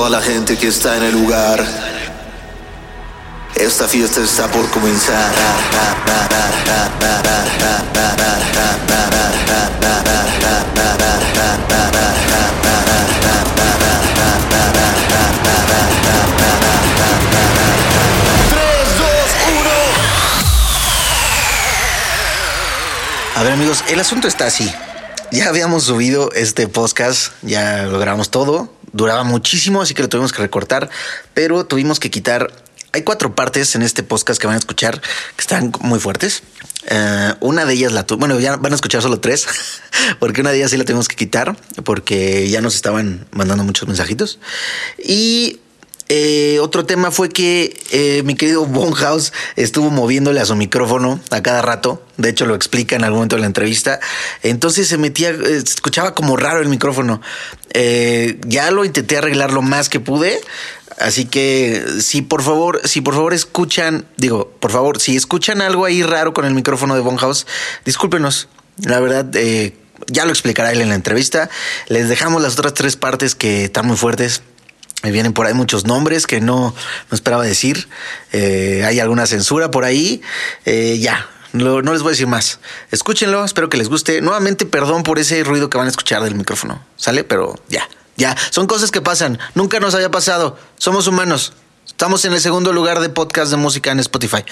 toda la gente que está en el lugar. Esta fiesta está por comenzar. A ver amigos, el asunto está así. Ya habíamos subido este podcast, ya lo grabamos todo, duraba muchísimo, así que lo tuvimos que recortar, pero tuvimos que quitar... Hay cuatro partes en este podcast que van a escuchar que están muy fuertes. Eh, una de ellas la tu bueno, ya van a escuchar solo tres, porque una de ellas sí la tuvimos que quitar, porque ya nos estaban mandando muchos mensajitos. Y eh, otro tema fue que eh, mi querido Bonhouse estuvo moviéndole a su micrófono a cada rato. De hecho, lo explica en algún momento de la entrevista. Entonces se metía, eh, escuchaba como raro el micrófono. Eh, ya lo intenté arreglar lo más que pude. Así que si por favor, si por favor escuchan, digo, por favor, si escuchan algo ahí raro con el micrófono de Bonhouse, discúlpenos. La verdad, ya lo explicará él en la entrevista. Les dejamos las otras tres partes que están muy fuertes. Me vienen por ahí muchos nombres que no, no esperaba decir. Eh, hay alguna censura por ahí. Eh, ya, no, les voy a decir más. Escúchenlo, espero que les guste. Nuevamente, perdón por ese ruido que van a escuchar del micrófono. ¿Sale? Pero ya, ya. Son cosas que pasan. Nunca nos había pasado. Somos humanos. Estamos en el segundo lugar de podcast de música en Spotify.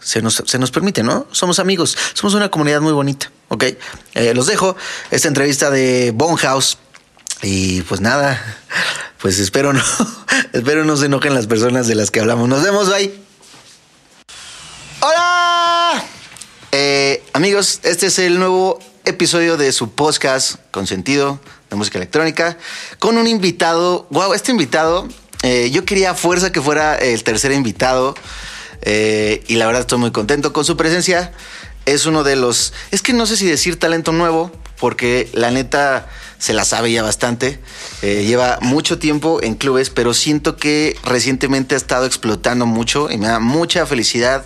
Se nos, se nos permite, ¿no? Somos amigos. Somos una comunidad muy bonita. ¿Ok? Eh, los dejo. Esta entrevista de Bonehouse. Y pues nada, pues espero no, espero no se enojen las personas de las que hablamos. Nos vemos, bye. Hola, Eh, amigos, este es el nuevo episodio de su podcast con sentido de música electrónica con un invitado. Wow, este invitado, eh, yo quería a fuerza que fuera el tercer invitado eh, y la verdad estoy muy contento con su presencia. Es uno de los, es que no sé si decir talento nuevo, porque la neta se la sabe ya bastante. Eh, lleva mucho tiempo en clubes, pero siento que recientemente ha estado explotando mucho y me da mucha felicidad.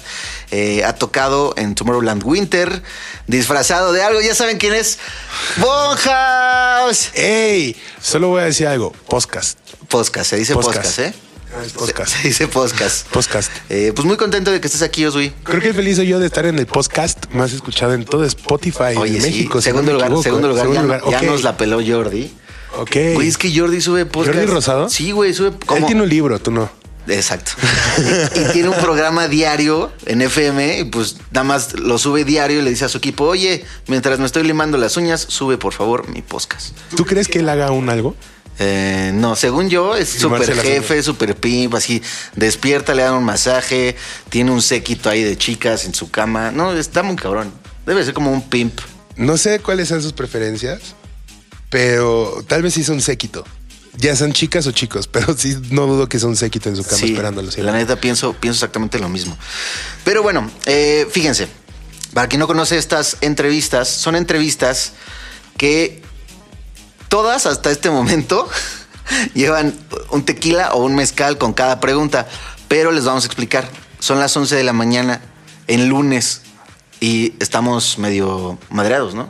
Eh, ha tocado en Tomorrowland Winter, disfrazado de algo. Ya saben quién es. Bonhouse. ¡Ey! Solo voy a decir algo. Podcast. Podcast, se dice podcast, Podcast. ¿eh? Ah, podcast. Se, se dice podcast. Podcast. Eh, pues muy contento de que estés aquí, Osui. Creo que feliz soy yo de estar en el podcast más escuchado en todo Spotify Oye, en sí, México. si segundo lugar, segundo lugar. ya, nos la peló Jordi. Ok. Güey, es que Jordi sube podcast. ¿Jordi Rosado? Sí, güey, sube Él como... tiene un libro, tú no. Exacto. y, y tiene un programa diario en FM y pues nada más lo sube diario y le dice a su equipo, oye, mientras me estoy limando las uñas, sube por favor mi podcast. ¿Tú crees que él haga un algo? Eh, no, según yo, es súper jefe, súper pimp, así, despierta, le dan un masaje, tiene un séquito ahí de chicas en su cama. No, está muy cabrón. Debe ser como un pimp. No sé cuáles sean sus preferencias, pero tal vez sí son séquito. Ya sean chicas o chicos, pero sí no dudo que son séquito en su cama Sí, esperándolo. La neta pienso, pienso exactamente lo mismo. Pero bueno, eh, fíjense, para quien no conoce estas entrevistas, son entrevistas que todas hasta este momento llevan un tequila o un mezcal con cada pregunta, pero les vamos a explicar. Son las 11 de la mañana en lunes y estamos medio madreados, ¿no?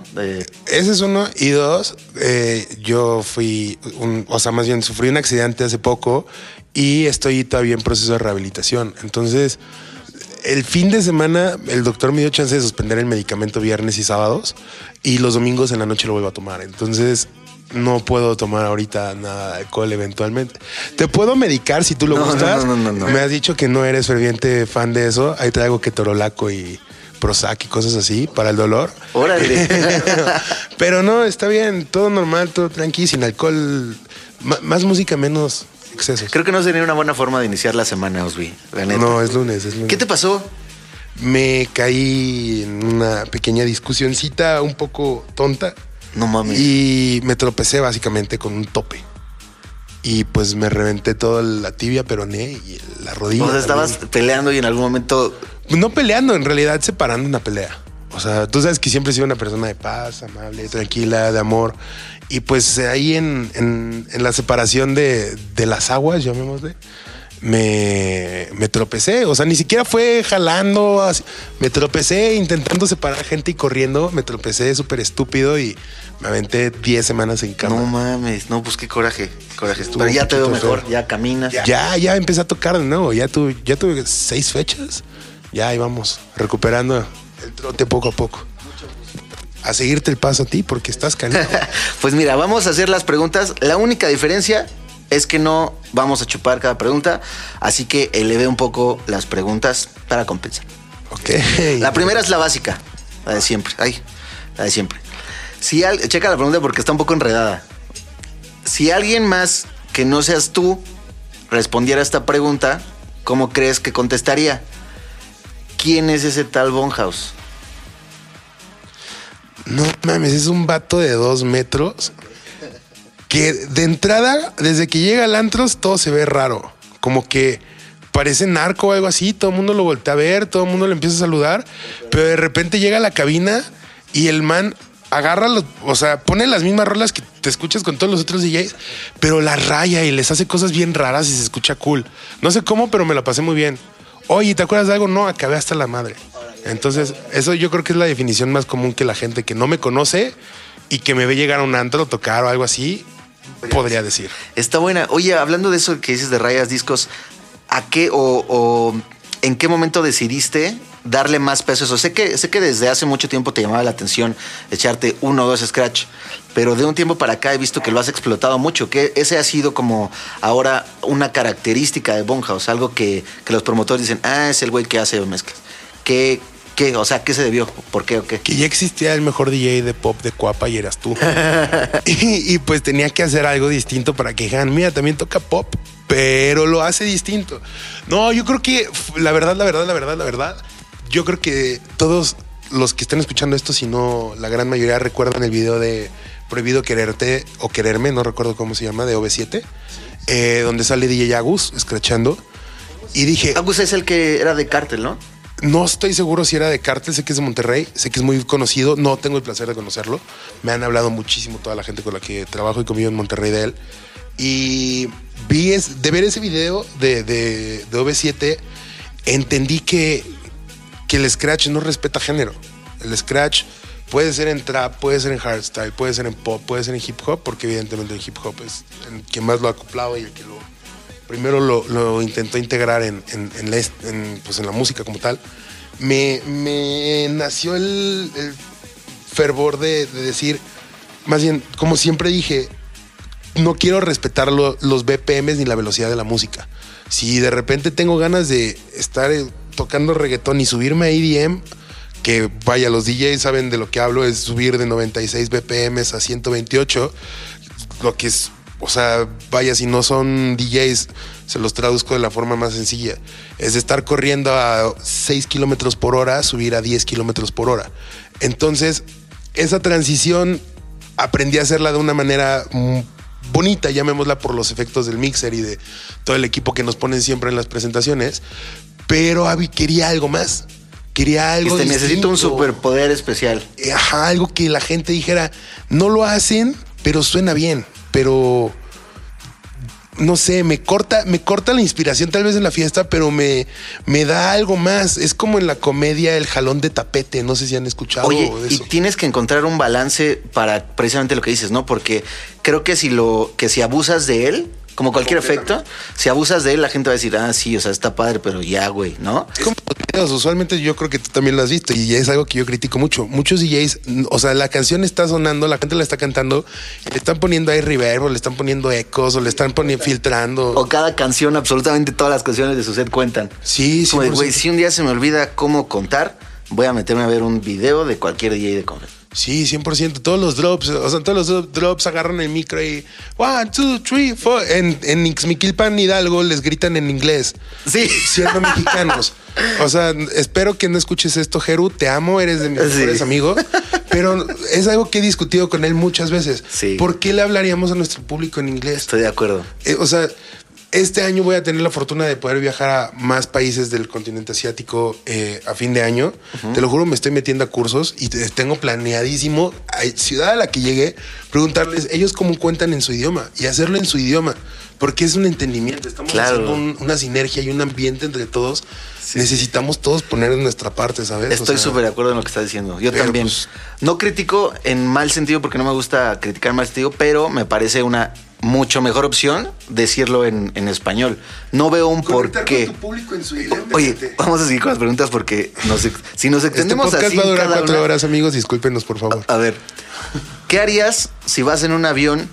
Ese es uno. Y dos, eh, yo fui, un, o sea, más bien sufrí un accidente hace poco y estoy todavía en proceso de rehabilitación. Entonces, el fin de semana el doctor me dio chance de suspender el medicamento viernes y sábados y los domingos en la noche lo vuelvo a tomar. Entonces, no puedo tomar ahorita nada de alcohol eventualmente. Te puedo medicar si tú lo No, gustas. no, no, no, no. Me has dicho que no eres ferviente fan de eso. Ahí traigo ketorolaco y Prozac y cosas así para el dolor. Órale. Pero no, está bien, todo normal, todo tranqui, sin alcohol, más música, menos excesos. Creo que no sería una buena forma de iniciar la semana, Osby. la neta. No, es lunes, es lunes. ¿Qué te pasó? Me caí en una pequeña discusioncita un poco tonta No mames. y me tropecé básicamente con un tope. Y pues me reventé toda la tibia, peroné y la rodilla. O sea, estabas también. peleando y en algún momento. No peleando, en realidad separando una pelea. O sea, tú sabes que siempre he sido una persona de paz, amable, tranquila, de amor. Y pues ahí en, en- en la separación de, de las aguas, llamémosle, me, me tropecé. O sea, ni siquiera fue jalando, así. me tropecé intentando separar gente y corriendo. Me tropecé súper estúpido y me aventé 10 semanas en cama. No mames, no, pues qué coraje, coraje. Estuvo Pero ya te veo mejor, feo. ya caminas. Ya, ya empecé a tocar de nuevo. Ya tuve, ya tuve seis fechas. Ya ahí vamos, recuperando el trote poco a poco. A seguirte el paso a ti porque estás canijo. Pues mira, vamos a hacer las preguntas. La única diferencia es que no vamos a chupar cada pregunta, así que eleve un poco las preguntas para compensar. ok. La primera es la básica, la de siempre. Ay, la de siempre. Si al- checa la pregunta porque está un poco enredada. Si alguien más que no seas tú respondiera a esta pregunta, ¿cómo crees que contestaría? ¿Quién es ese tal Bonhouse? No mames, es un vato de dos metros que de entrada, desde que llega al antros, todo se ve raro. Como que parece narco o algo así, todo el mundo lo voltea a ver, todo el mundo le empieza a saludar, pero de repente llega a la cabina y el man agarra, los, o sea, pone las mismas rolas que te escuchas con todos los otros DJs, pero las raya y les hace cosas bien raras y se escucha cool. No sé cómo, pero me la pasé muy bien. Oye, ¿te acuerdas de algo? No, acabé hasta la madre. Entonces, eso yo creo que es la definición más común que la gente que no me conoce y que me ve llegar a un antro, tocar o algo así, podría decir. Está buena. Oye, hablando de eso que dices de rayas discos, ¿a qué o, o en qué momento decidiste darle más peso a eso? Sé que, sé que desde hace mucho tiempo te llamaba la atención echarte uno o dos scratch, pero de un tiempo para acá he visto que lo has explotado mucho, que ese ha sido como ahora una característica de Bonhouse, algo que, que los promotores dicen, ah, es el güey que hace mezclas. ¿Qué, qué, o sea, qué se debió? ¿Por qué o qué? Que ya existía el mejor DJ de pop de Cuapa y eras tú. y, y pues tenía que hacer algo distinto para que dijeran, mira, también toca pop, pero lo hace distinto. No, yo creo que la verdad, la verdad, la verdad, la verdad, yo creo que todos los que están escuchando esto, si no la gran mayoría recuerdan el video de Prohibido Quererte o Quererme, no recuerdo cómo se llama, de OV7, eh, donde sale DJ Agus escrachando. Y dije, Agus es el que era de cártel, ¿no? No estoy seguro si era de Cártel, sé que es de Monterrey, sé que es muy conocido, no tengo el placer de conocerlo. Me han hablado muchísimo toda la gente con la que trabajo y convivo en Monterrey de él. Y vi es, de ver ese video de, de, de OV7, entendí que, que el Scratch no respeta género. El Scratch puede ser en trap, puede ser en hardstyle, puede ser en pop, puede ser en hip hop, porque evidentemente el hip hop es el que más lo ha acoplado y el que lo, primero lo, lo intentó integrar en, la, pues, en la música como tal, me, nació el, fervor de, de decir, más bien, como siempre dije, no quiero respetar lo- los BPMs ni la velocidad de la música. Si de repente tengo ganas de estar eh, tocando reggaetón y subirme a EDM, que vaya, los DJs saben de lo que hablo, es subir de 96 BPMs a 128, lo que es, o sea, vaya, si no son DJs, se los traduzco de la forma más sencilla. Es de estar corriendo a 6 kilómetros por hora, subir a 10 kilómetros por hora. Entonces, esa transición aprendí a hacerla de una manera bonita, llamémosla por los efectos del mixer y de todo el equipo que nos ponen siempre en las presentaciones. Pero Avi quería algo más. Quería algo. Este, necesito un superpoder especial. Eh, Ajá, algo que la gente dijera, no lo hacen, pero suena bien, pero no sé, me corta, me corta la inspiración tal vez en la fiesta, pero me, me da algo más. Es como en la comedia el jalón de tapete, no sé si han escuchado Oye, de y tienes que encontrar un balance para precisamente lo que dices, ¿no? Porque creo que si lo, que si abusas de él, como cualquier efecto, si abusas de él, la gente va a decir, ah, sí, o sea, está padre, pero ya, güey, ¿no? Es como los usualmente yo creo que tú también lo has visto y es algo que yo critico mucho. Muchos DJs, o sea, la canción está sonando, la gente la está cantando, le están poniendo ahí reverb, o le están poniendo ecos, o le están poniendo filtrando. O cada canción, absolutamente todas las canciones de su set cuentan. Sí, 100%. güey, si un día se me olvida cómo contar, voy a meterme a ver un video de cualquier DJ de comer. Sí, 100%. Todos los drops, o sea, todos los dro- drops agarran el micro y one, two, three, four. En, en Ixmiquilpan, Hidalgo, les gritan en inglés. Sí. Siendo mexicanos. O sea, espero que no escuches esto, Jeru. Te amo, eres de mis Sí. mejores amigos. Pero es algo que he discutido con él muchas veces. Sí. ¿Por qué le hablaríamos a nuestro público en inglés? Estoy de acuerdo. Eh, o sea, este año voy a tener la fortuna de poder viajar a más países del continente asiático eh, a fin de año. Te lo juro, me estoy metiendo a cursos y te- tengo planeadísimo, a ciudad a la que llegue, preguntarles ellos cómo cuentan en su idioma y hacerlo en su idioma. Porque es un entendimiento, estamos Claro. haciendo un- una sinergia y un ambiente entre todos. Necesitamos todos poner en nuestra parte, ¿sabes? O Estoy sea, súper de acuerdo en lo que estás diciendo. Yo también. pues- no critico en mal sentido porque no me gusta criticar en mal sentido, pero me parece una mucho mejor opción decirlo en, en español. No veo un por qué. con tu público en su idioma. Oye, vamos a seguir con las preguntas porque nos si nos Este extendemos podcast así va a durar cada cuatro una- horas, amigos. Discúlpenos, por favor. A ver, ¿qué harías si vas en un avión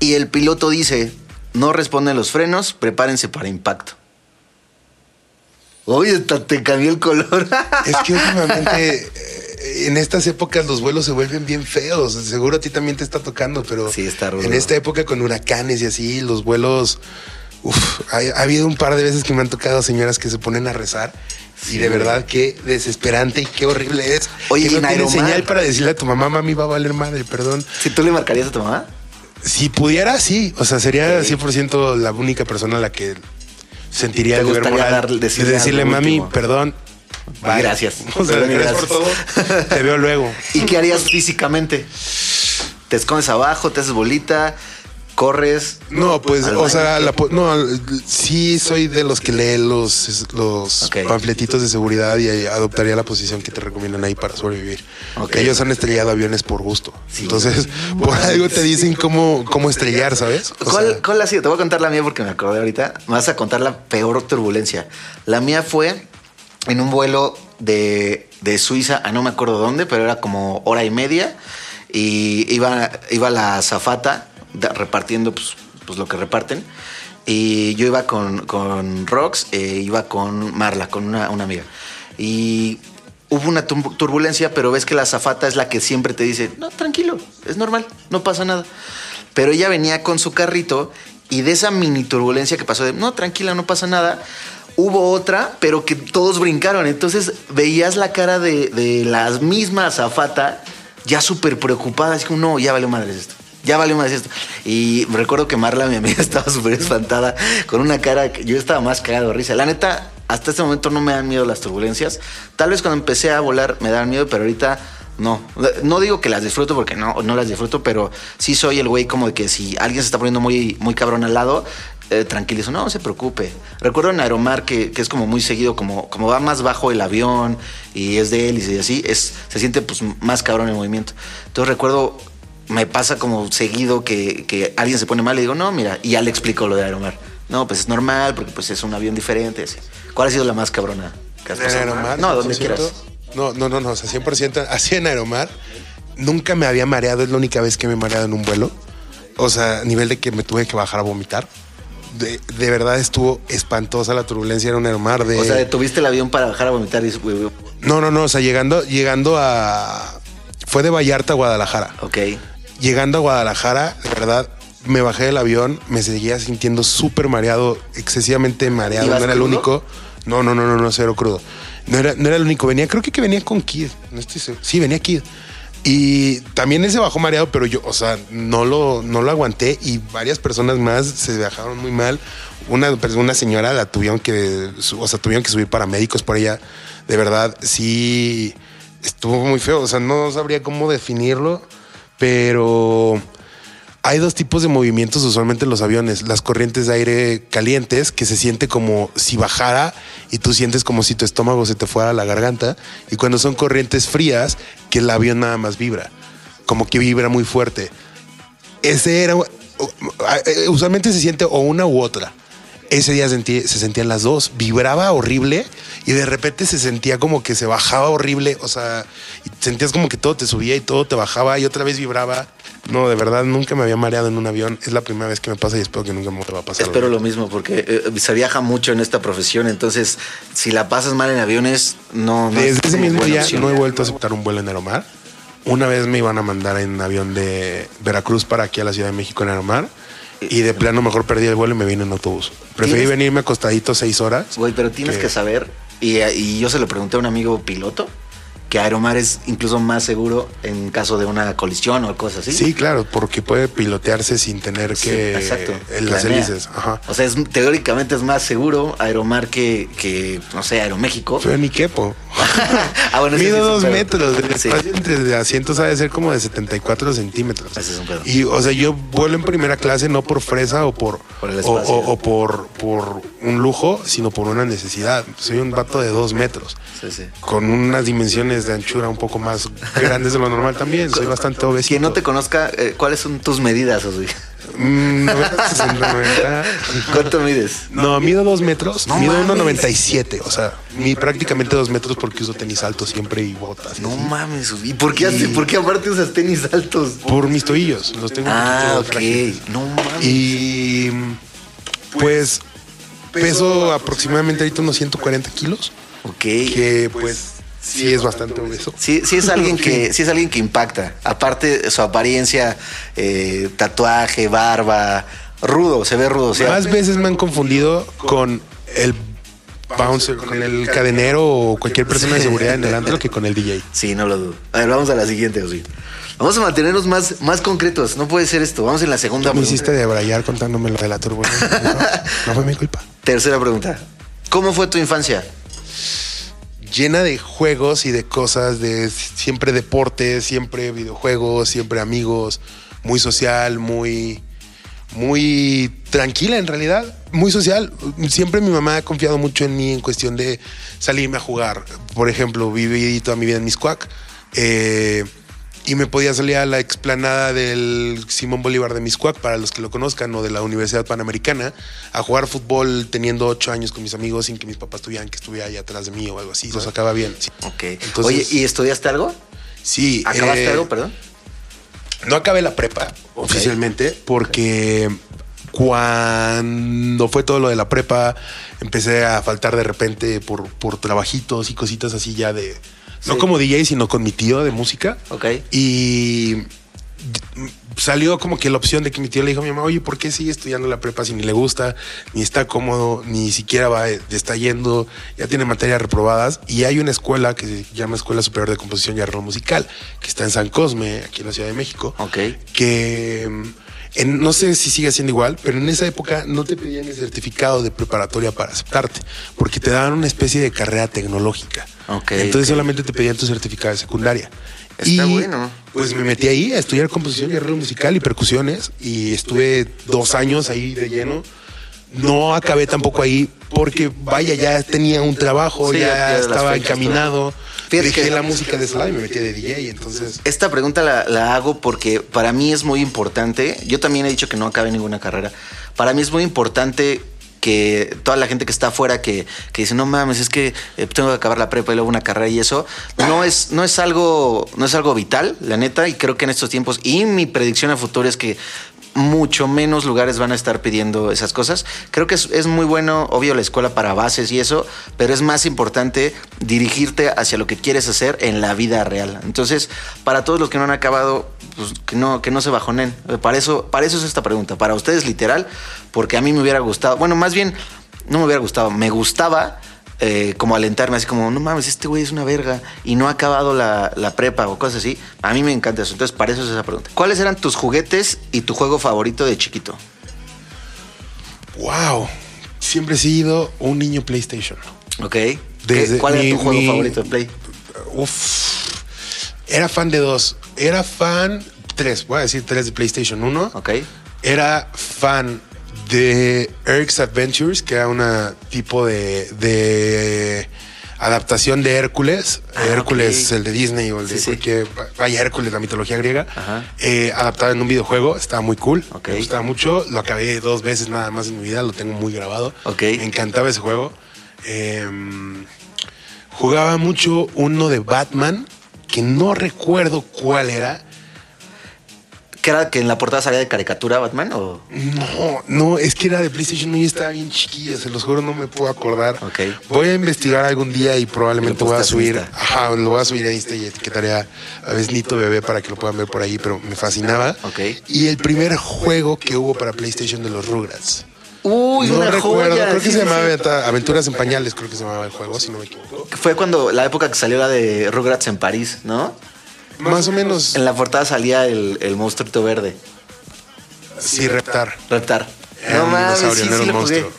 y el piloto dice, no responden los frenos, prepárense para impacto? Oye, te cambió el color. Es que últimamente eh, en estas épocas los vuelos se vuelven bien feos. Seguro a ti también te está tocando, pero Sí, está en esta época con huracanes y así, los vuelos. Uf, ha, ha habido un par de veces que me han tocado señoras que se ponen a rezar. Sí, y de verdad qué desesperante y qué horrible es. Oye, y no señal para decirle a tu mamá, mami, va a valer madre, perdón. si tú le marcarías a tu mamá, Si pudiera, sí. O sea, sería Ok. 100% la única persona a la que sentiría ¿Te el deber de decirle mami, último? perdón. Bye". Gracias. O sea, gracias por todo. gracias. Te veo luego. ¿y qué harías físicamente? ¿Te escondes abajo, te haces bolita, corres? No, pues, o sea, la no, sí soy de los que lee los, los panfletitos de seguridad y adoptaría la posición que te recomiendan ahí para sobrevivir. Ellos han estrellado aviones por gusto. Sí. Entonces, por algo te dicen cómo, cómo estrellar, ¿sabes? O ¿Cuál, sea, cuál ha sido? Te voy a contar la mía porque me acordé ahorita. Me vas a contar la peor turbulencia. La mía fue en un vuelo de, de Suiza a no me acuerdo dónde, pero era como hora y media. Y iba, iba la azafata repartiendo pues, pues lo que reparten. Y yo iba con, con Rox, e iba con Marla, con una, una amiga. Y hubo una turbulencia, pero ves que la azafata es la que siempre te dice, no, tranquilo, es normal, no pasa nada. Pero ella venía con su carrito y de esa mini turbulencia que pasó de, no, tranquila, no pasa nada, hubo otra, pero que todos brincaron. Entonces veías la cara de, de la misma azafata ya súper preocupada, así como, no, ya valió madres esto. Ya valió madres esto. Y recuerdo que Marla, mi amiga, estaba súper espantada, con una cara que yo estaba más cagado de risa. La neta, hasta este momento no me dan miedo las turbulencias. Tal vez cuando empecé a volar me daban miedo, pero ahorita no. No digo que las disfruto porque no, no las disfruto, pero sí soy el güey como de que si alguien se está poniendo muy, muy cabrón al lado, eh, tranquilizo, no, no se preocupe. Recuerdo en Aeromar que, que es como muy seguido, como, como va más bajo el avión y es de hélice y así, es, se siente pues más cabrón el movimiento. Entonces recuerdo, me pasa como seguido que, que alguien se pone mal y digo, no, mira, y ya le explico lo de Aeromar. No, pues es normal porque pues es un avión diferente. así. ¿Cuál ha sido la más cabrona que has en? Aeromar. No, donde 100%. quieras. No, no, no, no, o sea, 100%. Así en Aeromar, nunca me había mareado, es la única vez que me he mareado en un vuelo. O sea, a nivel de que me tuve que bajar a vomitar. De, de verdad estuvo espantosa la turbulencia en un Aeromar. De... O sea, detuviste el avión para bajar a vomitar y... No, no, no, o sea, llegando, llegando a... Fue de Vallarta a Guadalajara. Ok. Llegando a Guadalajara, de verdad, me bajé del avión, me seguía sintiendo súper mareado, excesivamente mareado. ¿Ibas No era el único. No, no, no, no, no, cero crudo. No era, no era el único. Venía, creo que venía con Kid. No estoy seguro. Sí, venía Kid. Y también ese bajó mareado, pero yo, o sea, no lo, no lo aguanté y varias personas más se bajaron muy mal. Una, una señora la tuvieron que, o sea, tuvieron que subir paramédicos por ella. De verdad, sí, estuvo muy feo. O sea, no sabría cómo definirlo, pero hay dos tipos de movimientos usualmente en los aviones. Las corrientes de aire calientes, que se siente como si bajara y tú sientes como si tu estómago se te fuera a la garganta. Y cuando son corrientes frías, que el avión nada más vibra, como que vibra muy fuerte. Ese era, eh, usualmente se siente o una u otra. Ese día sentí- se sentían las dos, vibraba horrible y de repente se sentía como que se bajaba horrible, o sea, sentías como que todo te subía y todo te bajaba y otra vez vibraba. No, de verdad, nunca me había mareado en un avión. Es la primera vez que me pasa y espero que nunca me va a pasar. Espero lo mismo porque eh, se viaja mucho en esta profesión, entonces si la pasas mal en aviones, no... no es Desde ese mismo día opción. no he vuelto a aceptar un vuelo en Aeromar. Una vez me iban a mandar en avión de Veracruz para aquí a la Ciudad de México en Aeromar. Y de plano mejor perdí el vuelo y me vine en autobús. Preferí ¿Tienes- venirme acostadito seis horas. Güey, pero tienes que- que saber, y, y yo se lo pregunté a un amigo piloto, que Aeromar es incluso más seguro en caso de una colisión o cosas así. Sí, claro, porque puede pilotearse sin tener Sí, que exacto. en las hélices. Ajá. O sea, es, teóricamente es más seguro Aeromar que, que no sé, Aeroméxico. Pero ni quepo. ah, bueno, sí Mido un dos metros. El Sí. espacio entre asientos ha de ser como de 74 centímetros. Ese es un pedo. Y, o sea, yo vuelo en primera clase no por fresa o por, Por el o, espacio. o- o por, por un lujo, sino por una necesidad. Soy un vato de dos metros. Sí, sí. Con unas dimensiones de anchura un poco más grandes de lo normal también. Soy bastante obeso. Quien no te conozca, eh, ¿cuáles son tus medidas, Osui? Mm, 90, 60, 90. ¿Cuánto mides? No, mido dos metros, No mido mames. 1,97. O sea, mi prácticamente dos metros porque uso tenis altos siempre y botas. y No mames, ¿y por qué, hace, por qué aparte usas tenis altos? Por mis tobillos. Los tengo Ah, ok. frágiles. No mames. Y pues peso aproximadamente ahorita unos 140 kilos, Ok. que pues sí es bastante obeso. Sí, sí es alguien que, sí es alguien que impacta. Aparte de su apariencia, eh, tatuaje, barba, rudo, se ve rudo. Más veces me han confundido con el bouncer, con el cadenero o cualquier persona de seguridad en el antro que con el DJ. Sí, no lo dudo. A ver, vamos a la siguiente, Osui. Vamos a mantenernos más, más concretos. No puede ser esto. Vamos en la segunda Me hiciste de abrayar contándome lo de la turbulencia. No, no fue mi culpa. Tercera pregunta. ¿Cómo fue tu infancia? Llena de juegos y de cosas, de siempre deportes, siempre videojuegos, siempre amigos, muy social, muy, muy tranquila en realidad, muy social. Siempre mi mamá ha confiado mucho en mí en cuestión de salirme a jugar. Por ejemplo, viví toda mi vida en Miscuac. eh, y me podía salir a la explanada del Simón Bolívar de Miscuac, para los que lo conozcan, o de la Universidad Panamericana, a jugar fútbol teniendo ocho años con mis amigos sin que mis papás tuvieran que estuviera ahí atrás de mí o algo así. Lo sacaba bien. sí. Ok. Entonces- Oye, ¿y estudiaste algo? Sí. ¿Acabaste eh, algo, perdón? No acabé la prepa oficialmente porque cuando fue todo lo de la prepa empecé a faltar de repente por, por trabajitos y cositas así ya de... No como DJ, sino con mi tío de música. Ok. Y salió como que la opción de que mi tío le dijo a mi mamá, oye, ¿por qué sigue estudiando la prepa si ni le gusta, ni está cómodo, ni siquiera va, está yendo, ya tiene materias reprobadas? Y hay una escuela que se llama Escuela Superior de Composición y Arreglo Musical, que está en San Cosme, aquí en la Ciudad de México, Ok. que en- no sé si sigue siendo igual, pero en esa época no te pedían el certificado de preparatoria para aceptarte, porque te daban una especie de carrera tecnológica. Ok, Entonces solamente te pedían tu certificado de secundaria. Está bueno. Pues me metí ahí a estudiar composición y arreglo musical y percusiones y estuve dos años ahí de lleno. No acabé tampoco ahí porque, vaya, ya tenía un trabajo, Sí, ya- estaba encaminado. Fíjate Dejé que- la música de y me metí de DJ, entonces... Esta pregunta la, la hago porque para mí es muy importante. Yo también he dicho que no acabe ninguna carrera. Para mí es muy importante que toda la gente que está afuera que, que dice no mames es que eh, tengo que acabar la prepa y luego una carrera y eso no es no es algo no es algo vital la neta y creo que en estos tiempos y mi predicción a futuro es que mucho menos lugares van a estar pidiendo esas cosas. Creo que es, muy bueno, obvio, la escuela para bases y eso, pero es más importante dirigirte hacia lo que quieres hacer en la vida real. Entonces, para todos los que no han acabado, pues que no, que no se bajonen. Eh, Para eso, para eso es esta pregunta. Para ustedes, literal, porque a mí me hubiera gustado. Bueno, más bien, no me hubiera gustado, me gustaba eh, como alentarme, así como, no mames, este güey es una verga y no ha acabado la, la prepa o cosas así. A mí me encanta eso. Entonces, para eso es esa pregunta. ¿Cuáles eran tus juguetes y tu juego favorito de chiquito? ¡Wow! Siempre he sido un niño PlayStation. ¿Ok? ¿Qué- Desde ¿Cuál era tu juego mi- favorito de Play? Uf. Era fan de dos. Era fan, tres, voy a decir tres de PlayStation 1. ¿Ok? Era fan de Eric's Adventures, que era una tipo de, de adaptación de Hércules. Ah, Hércules, el de Disney o el de Sí, sí. cualquier. Vaya, Hércules, la mitología griega. Eh, adaptado en un videojuego. Estaba muy cool. Me gustaba mucho. Lo acabé dos veces nada más en mi vida. Lo tengo muy grabado. Me encantaba ese juego. Em, jugaba mucho uno de Batman, que no recuerdo cuál era. ¿Que era que en la portada salía de caricatura Batman o...? No, no, es que era de PlayStation 1 y estaba bien chiquilla, se los juro, no me puedo acordar. Voy a investigar algún día y probablemente voy a subir. Ajá, lo voy a subir a Insta y etiquetaré a, a Besnito Bebé para que lo puedan ver por ahí, pero me fascinaba. Y el primer juego que hubo para PlayStation de los Rugrats. Uy, no una recuerdo, joya. creo que Sí, se llamaba sí. Aventuras en Pañales, creo que se llamaba el juego, si no me equivoco. Fue cuando la época que salió la de Rugrats en París, ¿no? Más o menos, En la portada salía el, el monstruito verde, sí, reptar. Reptar. No mames, sí, sí jugué. monstruo.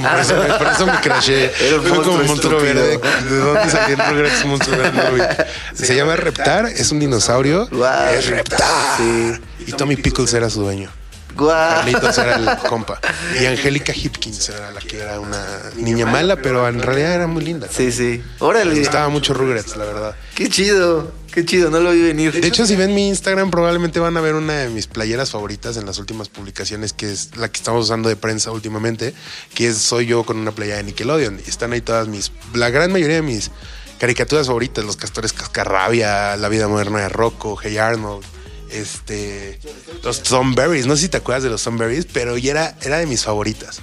por, eso, por eso me crashé. Era un Fue como un monstruo monstruo verde. ¿De dónde salió el Rugrats monstruo verde? Se llama Reptar, es un dinosaurio. Guau. Es Reptar. Sí. Y Tommy Pickles era su dueño. Guau. Carlitos era el compa. Y Angélica Hipkins era la que era una niña mala, pero en realidad era muy linda. Sí, sí. Me Órale. gustaba mucho Rugrats, la verdad. Qué chido. Qué chido, no lo vi venir. De hecho, si ven mi Instagram, probablemente van a ver una de mis playeras favoritas en las últimas publicaciones, que es la que estamos usando de prensa últimamente, que es Soy yo con una playera de Nickelodeon. Y están ahí todas mis, la gran mayoría de mis caricaturas favoritas, Los Castores Cascarrabia, La Vida Moderna de Rocco, Hey Arnold, este, los Thornberries. No sé si te acuerdas de los Thornberries, pero ya era, era de mis favoritas.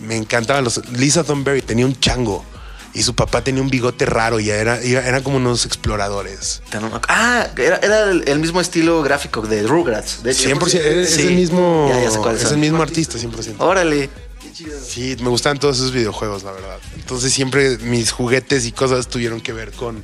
Me encantaban los. Lisa Thornberry tenía un chango. Y su papá tenía un bigote raro y era, era- eran como unos exploradores. Ah, era, era el, el mismo estilo gráfico de Rugrats. De hecho. 100%, es, Sí. el mismo, Ya, ya es el mismo artista, 100%. Órale. Sí, me gustan todos esos videojuegos, la verdad. Entonces siempre mis juguetes y cosas tuvieron que ver con,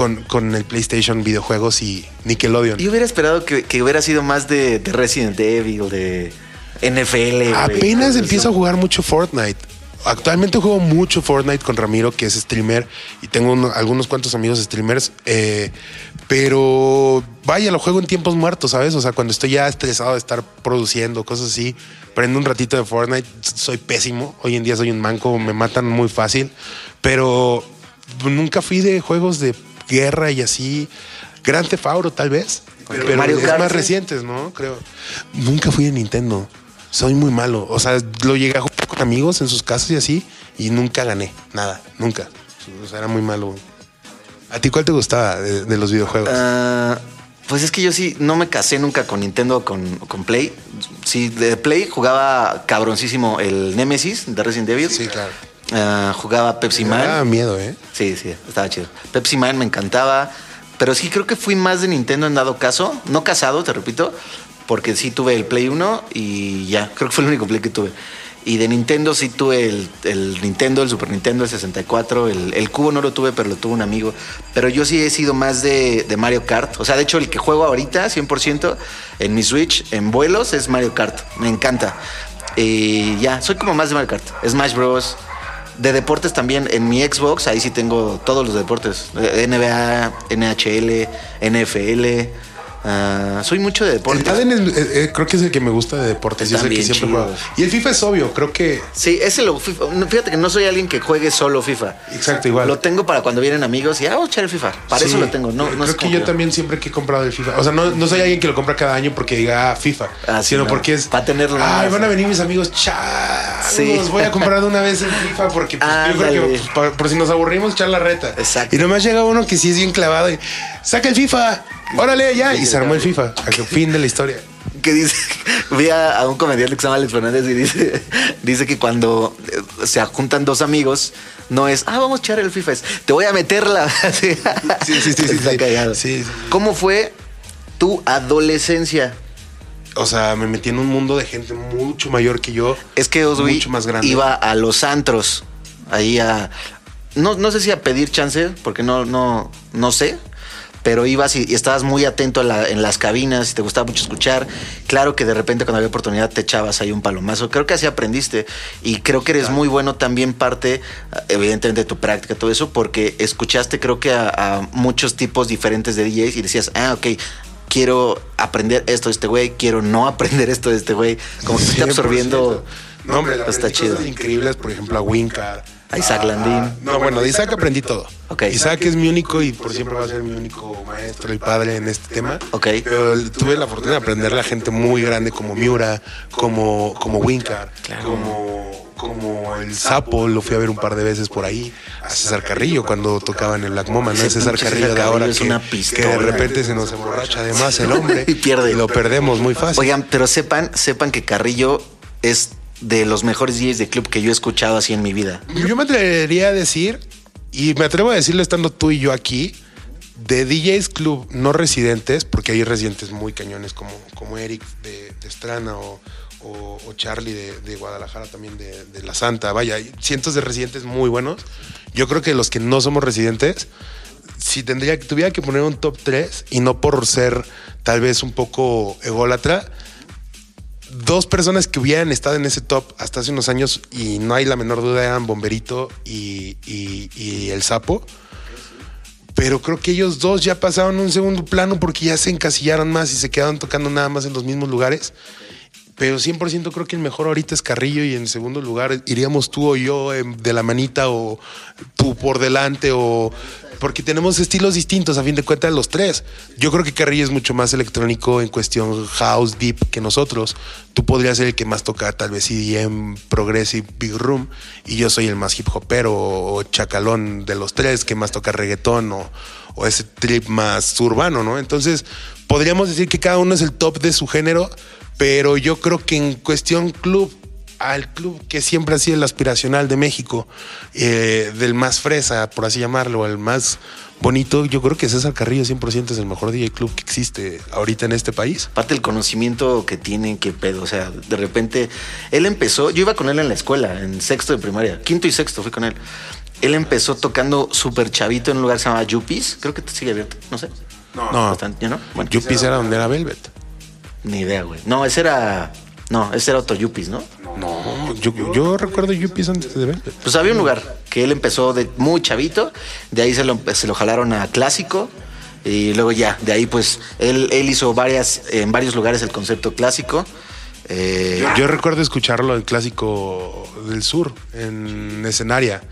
con, con el PlayStation, videojuegos y Nickelodeon. Yo hubiera esperado que, que hubiera sido más de, de Resident Evil, de NFL. Apenas empiezo eso. a jugar mucho Fortnite. Actualmente juego mucho Fortnite con Ramiro, que es streamer, y tengo uno- algunos cuantos amigos streamers, eh, pero vaya, lo juego en tiempos muertos, ¿sabes? O sea, cuando estoy ya estresado de estar produciendo cosas así, prendo un ratito de Fortnite, soy pésimo, hoy en día soy un manco, me matan muy fácil, pero nunca fui de juegos de guerra y así, Gran Theft Auto tal vez, pero Mario es Kart, más sí. recientes, ¿no? Creo. Nunca fui de Nintendo. Soy muy malo. O sea, lo llegué a jugar con amigos en sus casas y así, y nunca gané. Nada, nunca. O sea, era muy malo. ¿A ti cuál te gustaba de, de los videojuegos? Ah, pues es que yo sí no me casé nunca con Nintendo o con, con Play. Sí, de Play jugaba cabroncísimo el Nemesis de Resident Evil. sí, claro. Ah, jugaba Pepsi Me daba Man. miedo, ¿eh? Sí, sí, estaba chido. Pepsi Man me encantaba. Pero sí creo que fui más de Nintendo en dado caso. No casado, te repito. Porque sí tuve el Play 1 y ya. Creo que fue el único Play que tuve. Y de Nintendo sí tuve el, el Nintendo, el Super Nintendo, el 64. El, el cubo no lo tuve, pero lo tuvo un amigo. Pero yo sí he sido más de, de Mario Kart. O sea, de hecho, el que juego ahorita, 100%, en mi Switch, en vuelos, es Mario Kart. Me encanta. Y ya, soy como más de Mario Kart. Smash Bros. De deportes también, en mi Xbox, ahí sí tengo todos los deportes. Eh, NBA, NHL, NFL. Ah, soy mucho de El deportes. Madden es- eh, eh, creo que es el que me gusta de deportes y es el que siempre juego. Y el FIFA es obvio, creo que Sí, ese lo FIFA. Fíjate que no soy alguien que juegue solo FIFA. Exacto, igual. Lo tengo para cuando vienen amigos y ah, vamos a echar el FIFA. Para eso Sí. lo tengo. No, no creo es que yo también siempre que he comprado el FIFA. O sea, no, no soy alguien que lo compra cada año porque diga ah, FIFA, Ah, sí, sino no. porque es. Pa' tenerlo Ay, van a venir mis amigos. Chao. Sí. Los voy a comprar de una vez en FIFA porque pues, yo creo que Ándale. pues, por si nos aburrimos, echar la reta. Exacto. Y nomás llega uno que sí es bien clavado y saca el FIFA. Órale, ya. Y se armó el FIFA. Al fin de la historia. que dice, vi a, a un comediante que se llama Alex Fernández y dice, dice que cuando eh, se juntan dos amigos, no es, ah, vamos a echar el FIFA, es, te voy a meterla. sí, Sí, sí, sí, Está sí. cagado. Sí, sí. ¿Cómo fue tu adolescencia? O sea, me metí en un mundo de gente mucho mayor que yo. Es que Oswi Mucho más grande. iba a los antros, ahí a, no, no sé si a pedir chance, porque no, no, no sé, pero ibas y, y estabas muy atento la- en las cabinas y te gustaba mucho escuchar. Claro que de repente cuando había oportunidad te echabas ahí un palomazo. Creo que así aprendiste y creo que eres muy bueno también parte, evidentemente, de tu práctica, todo eso, porque escuchaste creo que a, a muchos tipos diferentes de DJs y decías, ah, ok. Quiero aprender esto de este güey, quiero no aprender esto de este güey. Como que 100%. absorbiendo. No, hombre, está chido. increíbles, por ejemplo, a Wincar. A Isaac Landín. No, bueno, de Isaac aprendí todo. Ok. Isaac es mi único y por siempre va a ser mi único maestro y padre en este tema. Ok. Pero tuve la fortuna de aprender a gente muy grande como Miura, como, como Wincar, como, como el Sapo, lo fui a ver un par de veces por ahí, a César Carrillo cuando tocaba en el Black Moma, ¿no? Ese César Carrillo de ahora es que, una que de pistola. repente se nos emborracha además el hombre Y pierde. lo perdemos muy fácil. Oigan, pero sepan, sepan que Carrillo es de los mejores DJs de club que yo he escuchado así en mi vida. Yo me atrevería a decir, y me atrevo a decirlo estando tú y yo aquí, de DJs Club no residentes, porque hay residentes muy cañones como, como Eric de, de Estrana o, o, Charlie de, Guadalajara también de, La Santa. Vaya, cientos de residentes muy buenos. Yo creo que los que no somos residentes, si tendría tuviera que poner un top 3 y no por ser tal vez un poco ególatra, dos personas que hubieran estado en ese top hasta hace unos años y no hay la menor duda eran Bomberito y, y- y El Sapo. Pero creo que ellos dos ya pasaron un segundo plano porque ya se encasillaron más y se quedaron tocando nada más en los mismos lugares. Pero 100% creo que el mejor ahorita es Carrillo y en segundo lugar iríamos tú o yo em, de la manita o tú por delante o porque tenemos estilos distintos a fin de cuentas los tres. Yo creo que Carrillo es mucho más electrónico en cuestión house deep que nosotros. Tú podrías ser el que más toca tal vez EDM, progressive, big room y yo soy el más hip hopero o chacalón de los tres que más toca reggaetón o, o ese trip más urbano, ¿no? Entonces podríamos decir que cada uno es el top de su género, pero yo creo que en cuestión club, al club que siempre ha sido el aspiracional de México, eh, del más fresa, por así llamarlo, el más bonito, yo creo que César Carrillo 100% es el mejor DJ club que existe ahorita en este país. Aparte el conocimiento que tienen, qué pedo. O sea, de repente, él empezó, yo iba con él en la escuela, en sexto de primaria, quinto y sexto fui con él. Él empezó tocando súper chavito en un lugar que se llama Yuppies. Creo que sigue abierto, no sé. No, Bastante, ¿ya no? Bueno, Yuppies era donde era Velvet. Ni idea, güey. No, ese era. No, ese era otro Yuppies, ¿no? No, yo, yo recuerdo Yuppies antes de Velvet. Pues había un lugar que él empezó de muy chavito, de ahí se lo, se lo jalaron a clásico y luego ya, de ahí pues él, él hizo varias, en varios lugares el concepto clásico. Eh, Yo recuerdo escucharlo en Clásico del Sur, en escenaria,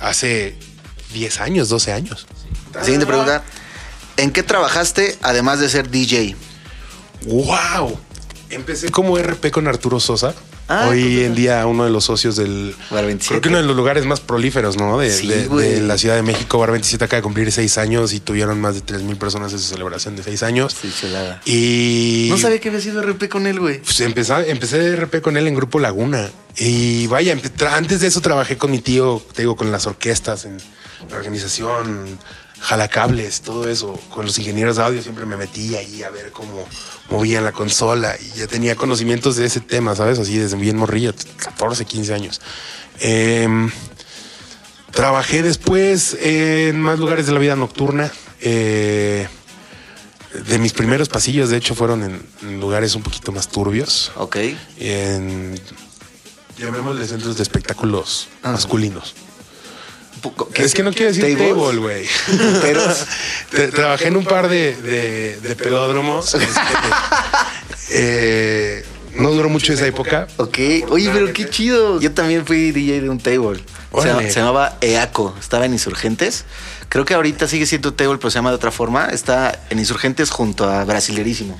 hace 10 años, 12 años. Siguiente pregunta. ¿En qué trabajaste además de ser DJ? ¡Wow! Empecé como RP con Arturo Sosa. Ah, Hoy en día uno de los socios del... Bar 27. Creo que uno de los lugares más prolíferos, ¿no? De, Sí, de- güey. de la Ciudad de México. Bar 27 acaba de cumplir seis años y tuvieron más de 3 mil personas en su celebración de seis años. Sí, chulada. Y... No sabía que había sido RP con él, güey. Pues empecé, empecé de RP con él en Grupo Laguna. Y vaya, antes de eso trabajé con mi tío, te digo, con las orquestas, en la organización, jalacables, todo eso. Con los ingenieros de audio siempre me metí ahí a ver cómo movían la consola. Y ya tenía conocimientos de ese tema, ¿sabes? Así desde bien morrillo, 14, 15 años. Em, trabajé después en más lugares de la vida nocturna. Eh, de mis primeros pasillos, de hecho, fueron en, en lugares un poquito más turbios. Ok. En, llamémosle centros de espectáculos masculinos. Es que no quiero decir table, güey. Pero- Tra- Trabajé en un par de, de, de pelódromos. Este, eh, no duró mucho esa época. Ok, oye, pero qué chido. Yo también fui DJ de un table. Se llamaba EACO, estaba en Insurgentes. Creo que ahorita sigue siendo table, pero se llama de otra forma. Está en Insurgentes junto a Brasilerísimo.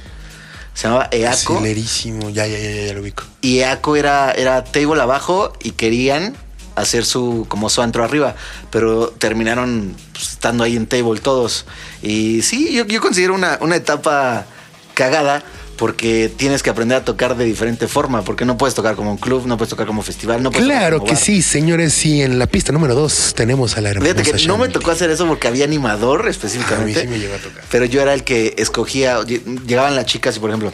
Se llamaba EACO. Brasilerísimo, ya, ya, ya, ya lo ubico. Y EACO era, era table abajo y querían hacer su como su antro arriba, pero terminaron pues, estando ahí en table todos. Y sí, yo, yo considero una, una etapa cagada porque tienes que aprender a tocar de diferente forma, porque no puedes tocar como un club, no puedes tocar como festival, no puedes tocar Claro como que sí, señores. Sí, en la pista número dos tenemos a la hermosa Fíjate que no me tocó hacer eso porque había animador específicamente. A mí sí me llegó a tocar. Pero yo era el que escogía, lle- llegaban las chicas y por ejemplo,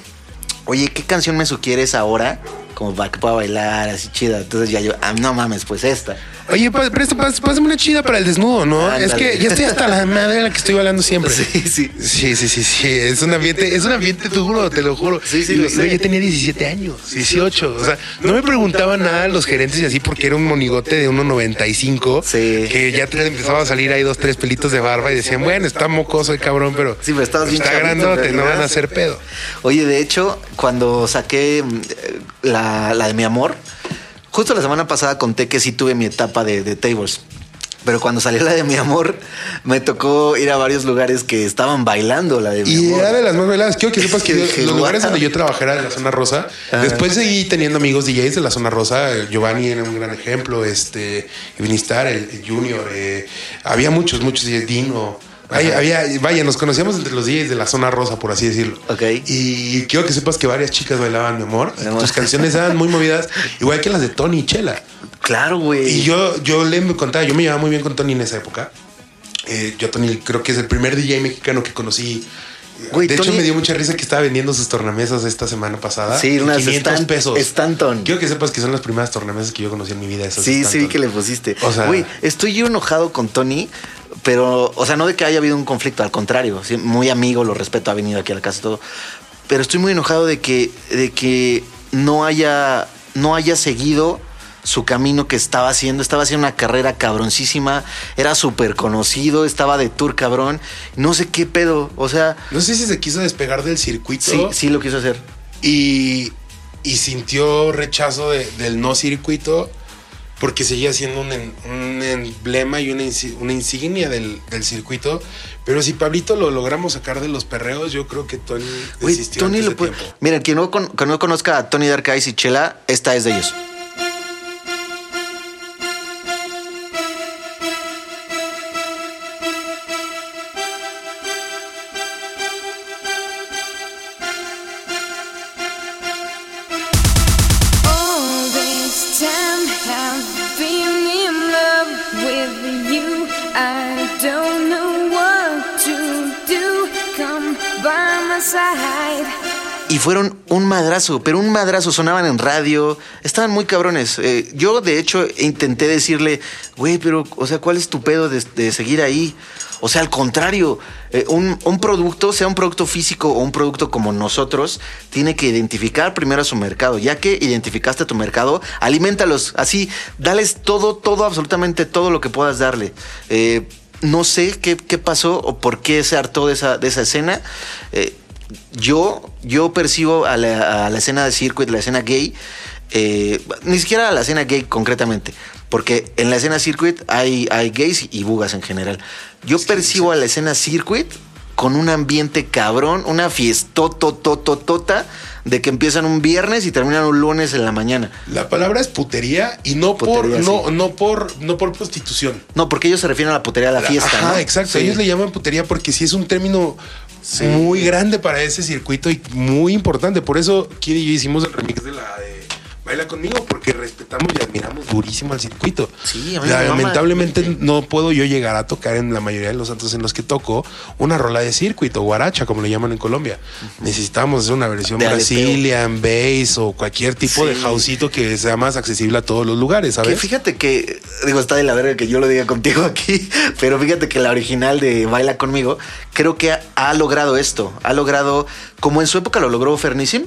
oye, ¿qué canción me sugieres ahora? Como para que pueda bailar así chida. Entonces ya yo, ah, no mames, pues esta. Oye, presta, pásame una chida para el desnudo, ¿no? Ándale. Es que ya estoy hasta la madre de la que estoy bailando siempre. Sí, sí. Sí, sí, sí, sí. Es un ambiente, es un ambiente duro, te lo juro. Sí, sí, lo sé. Yo tenía 17 años, 18. O sea, no me preguntaban nada los gerentes y así porque era un monigote de 1.95. Sí. Que ya te empezaba a salir ahí dos, tres pelitos de barba y decían, bueno, está mocoso el cabrón, pero Sí, pero estabas bien está en grandote, no van a hacer pedo. Oye, de hecho, cuando saqué la, la de mi amor, justo la semana pasada conté que sí tuve mi etapa de, de tables. Pero cuando salió la de mi amor, me tocó ir a varios lugares que estaban bailando la de mi Y amor. era de las más bailadas. Quiero que sepas que yo- los lugares donde yo trabajé era de la zona rosa. Después seguí teniendo amigos DJs de la zona rosa. Giovanni era un gran ejemplo. Este, Vinistar, el, el Junior. eh, había muchos, muchos DJs. Dino. Vaya, había, vaya, nos conocíamos entre los DJs de la zona rosa, por así decirlo. Ok. Y quiero que sepas que varias chicas bailaban, mi amor. Mi amor. Tus canciones eran muy movidas, igual que las de Tony y Chela. Claro, güey. Y yo, yo le contaba, yo me llevaba muy bien con Tony en esa época. Eh, yo Tony creo que es el primer DJ mexicano que conocí Güey, de hecho, me dio mucha risa que estaba vendiendo sus tornamesas esta semana pasada. Sí, unas 500 Stan- pesos. Stanton. Quiero que sepas que son las primeras tornamesas que yo conocí en mi vida. Esas Sí, sí, Stanton. vi que le pusiste. O sea- Güey, estoy yo enojado con Tony, pero, o sea, no de que haya habido un conflicto, al contrario, sí, muy amigo, lo respeto, ha venido aquí a la casa y todo. Pero estoy muy enojado de que, de que no haya, no haya seguido su camino que estaba haciendo. Estaba haciendo una carrera cabroncísima, era súper conocido, estaba de tour cabrón. No sé qué pedo, o sea, No sé si se quiso despegar del circuito sí, sí lo quiso hacer. y, y sintió rechazo de- del no circuito porque seguía siendo un, un emblema y una, una insignia del, del circuito. Pero si Pablito lo logramos sacar de los perreos, yo creo que Tony desistió Tony lo de puede. Mira, quien no, con- quien no conozca a Tony Dark Eyes y Chela, esta es de ellos. Fueron un madrazo, pero un madrazo. Sonaban en radio, estaban muy cabrones. Eh, yo, de hecho, intenté decirle, güey, pero, o sea, ¿cuál es tu pedo de, seguir ahí? O sea, al contrario, eh, un, producto, sea un producto físico o un producto como nosotros, tiene que identificar primero a su mercado. Ya que identificaste tu mercado, alimentalos. Así, dales todo, todo, absolutamente todo lo que puedas darle. Eh, no sé qué, pasó o por qué se hartó de esa, de esa escena. Yo, yo percibo a la, a la escena de circuit, la escena gay, eh, ni siquiera a la escena gay concretamente, porque en la escena circuit hay, hay gays y bugas en general. Yo percibo a la escena circuit con un ambiente cabrón, una fiestotototota de que empiezan un viernes y terminan un lunes en la mañana. La palabra es putería y no Putería, por no, sí. no por no por prostitución. No, porque ellos se refieren a la putería de la fiesta. Ajá, ¿no? exacto. Sí. Ellos le llaman putería porque sí es un término muy grande para ese circuito y muy importante. Por eso Kid y yo hicimos el remix de la de Baila conmigo, porque respetamos y admiramos durísimo al circuito. Sí. Lamentablemente no puedo yo llegar a tocar en la mayoría de los santos en los que toco una rola de circuito, guaracha, como le llaman en Colombia. Necesitamos hacer una versión De. Brazilian, bass o cualquier tipo de houseito que sea más accesible a todos los lugares, Que ¿sabes? fíjate que, digo, está de la verga que yo lo diga contigo aquí, pero fíjate que la original de Baila conmigo, creo que ha, ha logrado esto. Ha logrado, como en su época lo logró Fernisim,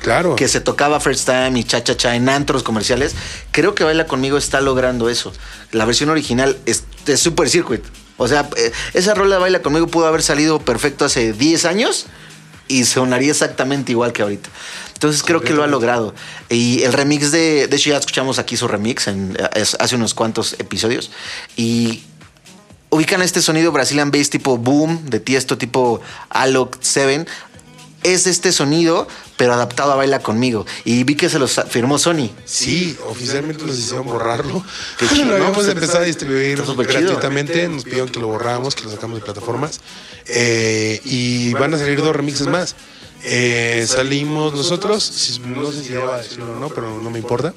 Claro. que se tocaba First Time y Cha Cha Cha en antros comerciales. Creo que Baila conmigo está logrando eso. La versión original es de Super Circuit. O sea, eh, esa rola de Baila conmigo pudo haber salido perfecto hace 10 años y sonaría exactamente igual que ahorita. Entonces creo que lo ha logrado. Y el remix de, de hecho ya escuchamos aquí su remix en, es- hace unos cuantos episodios. Y ubican este sonido Brazilian bass tipo boom, de Tiesto tipo Alok 7. Es este sonido, pero adaptado a Baila Conmigo. Y vi que se los firmó Sony. Sí, oficialmente nos hicieron borrarlo. Chido, lo ¿no? habíamos Pues empezado a distribuir chido. gratuitamente. Nos pidieron que lo borráramos, que lo sacamos de plataformas. Eh, y van a salir dos remixes más. Eh, salimos nosotros, no sé si ya va a decirlo o no, pero no me importa.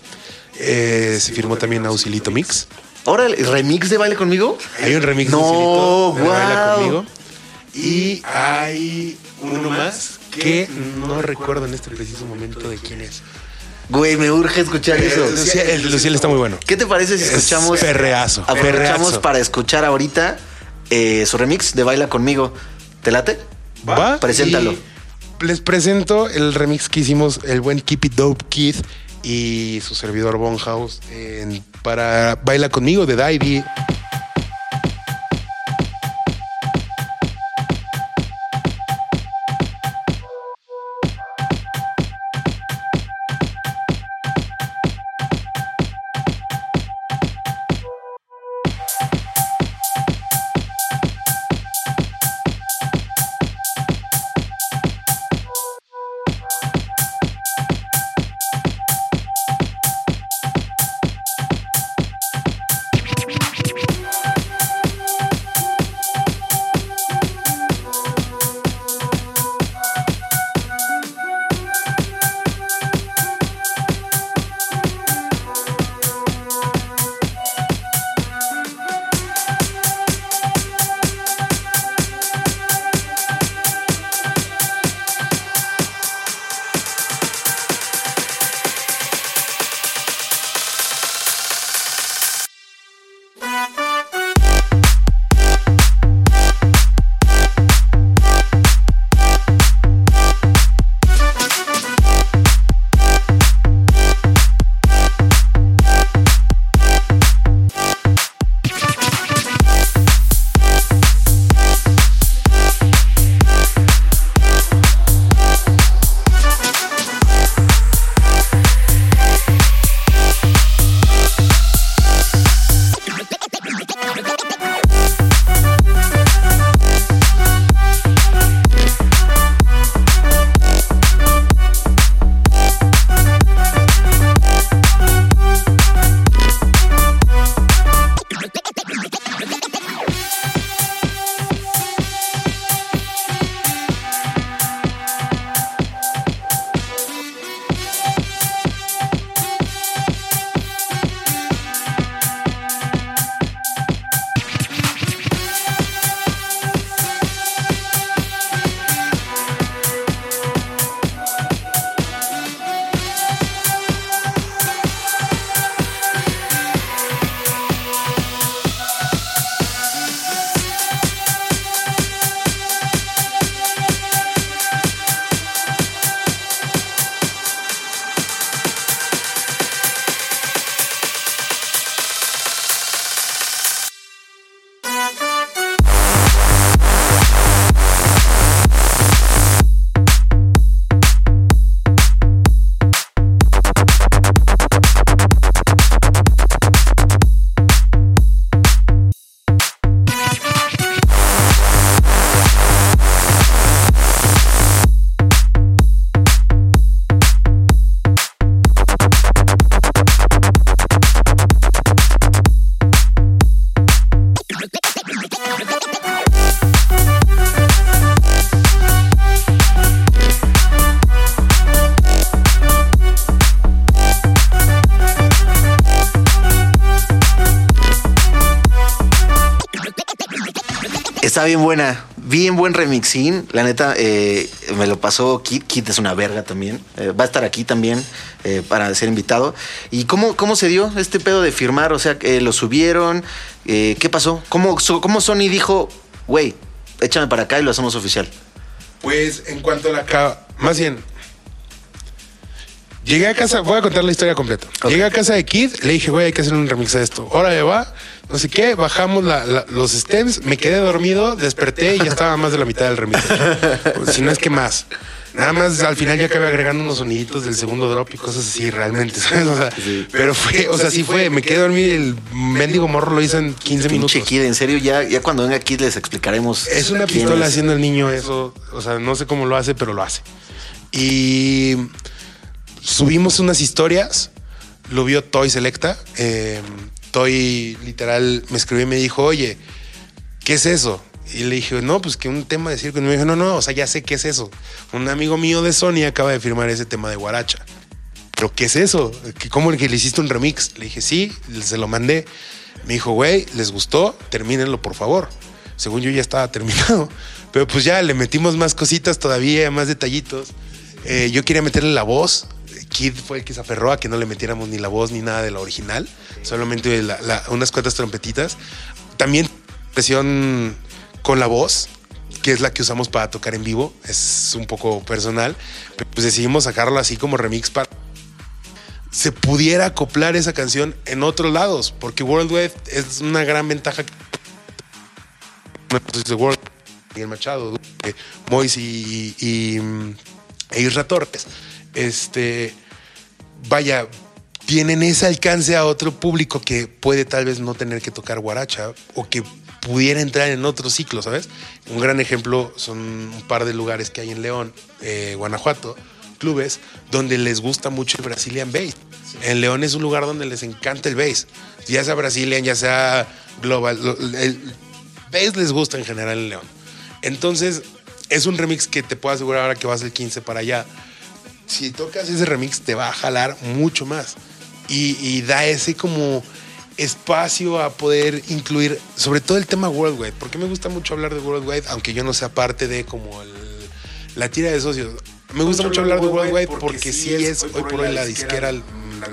Eh, se firmó también Auxilito Mix. Ahora el remix de Baila Conmigo. Hay un remix No, de Auxilito de Baila conmigo. Y hay uno más que no recuerdo en este preciso momento de quién es. Güey, me urge escuchar eso. El Luciel, el Luciel está muy bueno. ¿Qué te parece si Es escuchamos? perreazo, Aprovechamos perreazo. para escuchar ahorita eh, su remix de Baila Conmigo. ¿Te late? Va. Preséntalo. y Les presento el remix que hicimos el buen Keep It Dope Kid y su servidor Bonhouse en- para Baila conmigo de Divey. Bien buena, bien buen remixín. La neta, eh, me lo pasó Kit. Kit es una verga también. Eh, va a estar aquí también eh, para ser invitado. ¿Y cómo, cómo se dio este pedo de firmar? O sea, lo subieron. ¿Qué pasó? ¿Cómo, cómo Sony dijo, güey, échame para acá y lo hacemos oficial? Pues en cuanto a la... Más bien... Llegué a casa, voy a contar la historia completa. Llegué a casa de Kid, le dije, güey, hay que hacer un remix de esto. Órale, va, no sé qué, bajamos la- la- los stems, me quedé dormido, desperté y ya estaba más de la mitad del remix. Pues, si no es que más. Nada más al final ya acabé agregando unos soniditos del segundo drop y cosas así realmente, ¿sabes? O sea, pero fue, o sea, sí fue, me quedé dormido y el mendigo morro lo hizo en 15 minutos. Pinche Kid, en serio, ya, ya cuando venga Kid les explicaremos. Es una pistola es. haciendo el niño eso. O sea, no sé cómo lo hace, pero lo hace. Y subimos unas historias. Lo vio Toy Selecta. eh, Toy literal me escribió y me dijo, oye, ¿qué es eso? Y le dije, no, pues que un tema de circo. Y me dijo, no, no, o sea, ya sé qué es eso. Un amigo mío de Sony acaba de firmar ese tema de Guaracha. ¿Pero qué es eso? ¿Qué- ¿Cómo que le hiciste un remix? Le dije, sí, se lo mandé. Me dijo, güey, ¿les gustó? Termínenlo, por favor. Según yo ya estaba terminado. Pero pues ya le metimos más cositas todavía, más detallitos. Eh, yo quería meterle la voz. Kid fue el que se aferró a que no le metiéramos ni la voz ni nada de la original. Solamente la- la- unas cuantas trompetitas. También presión con la voz, que es la que usamos para tocar en vivo. Es un poco personal. Pero pues decidimos sacarlo así como remix para se pudiera acoplar esa canción en otros lados, porque Worldwide es una gran ventaja. World, Miguel Machado, Mois y, y, mm, e Isra Torres. Este, vaya, tienen ese alcance a otro público que puede tal vez no tener que tocar guaracha o que pudiera entrar en otro ciclo, ¿sabes? Un gran ejemplo son un par de lugares que hay en León, eh, Guanajuato, clubes, donde les gusta mucho el Brazilian Bass. En León es un lugar donde les encanta el bass. Ya sea Brazilian, ya sea global, lo- el bass les gusta en general en León. Entonces, es un remix que te puedo asegurar ahora que vas el 15 para allá si tocas ese remix te va a jalar mucho más y, y da ese como espacio a poder incluir sobre todo el tema Worldwide porque me gusta mucho hablar de Worldwide aunque yo no sea parte de como el- la tira de socios me gusta mucho hablar de Worldwide porque sí es hoy por hoy la disquera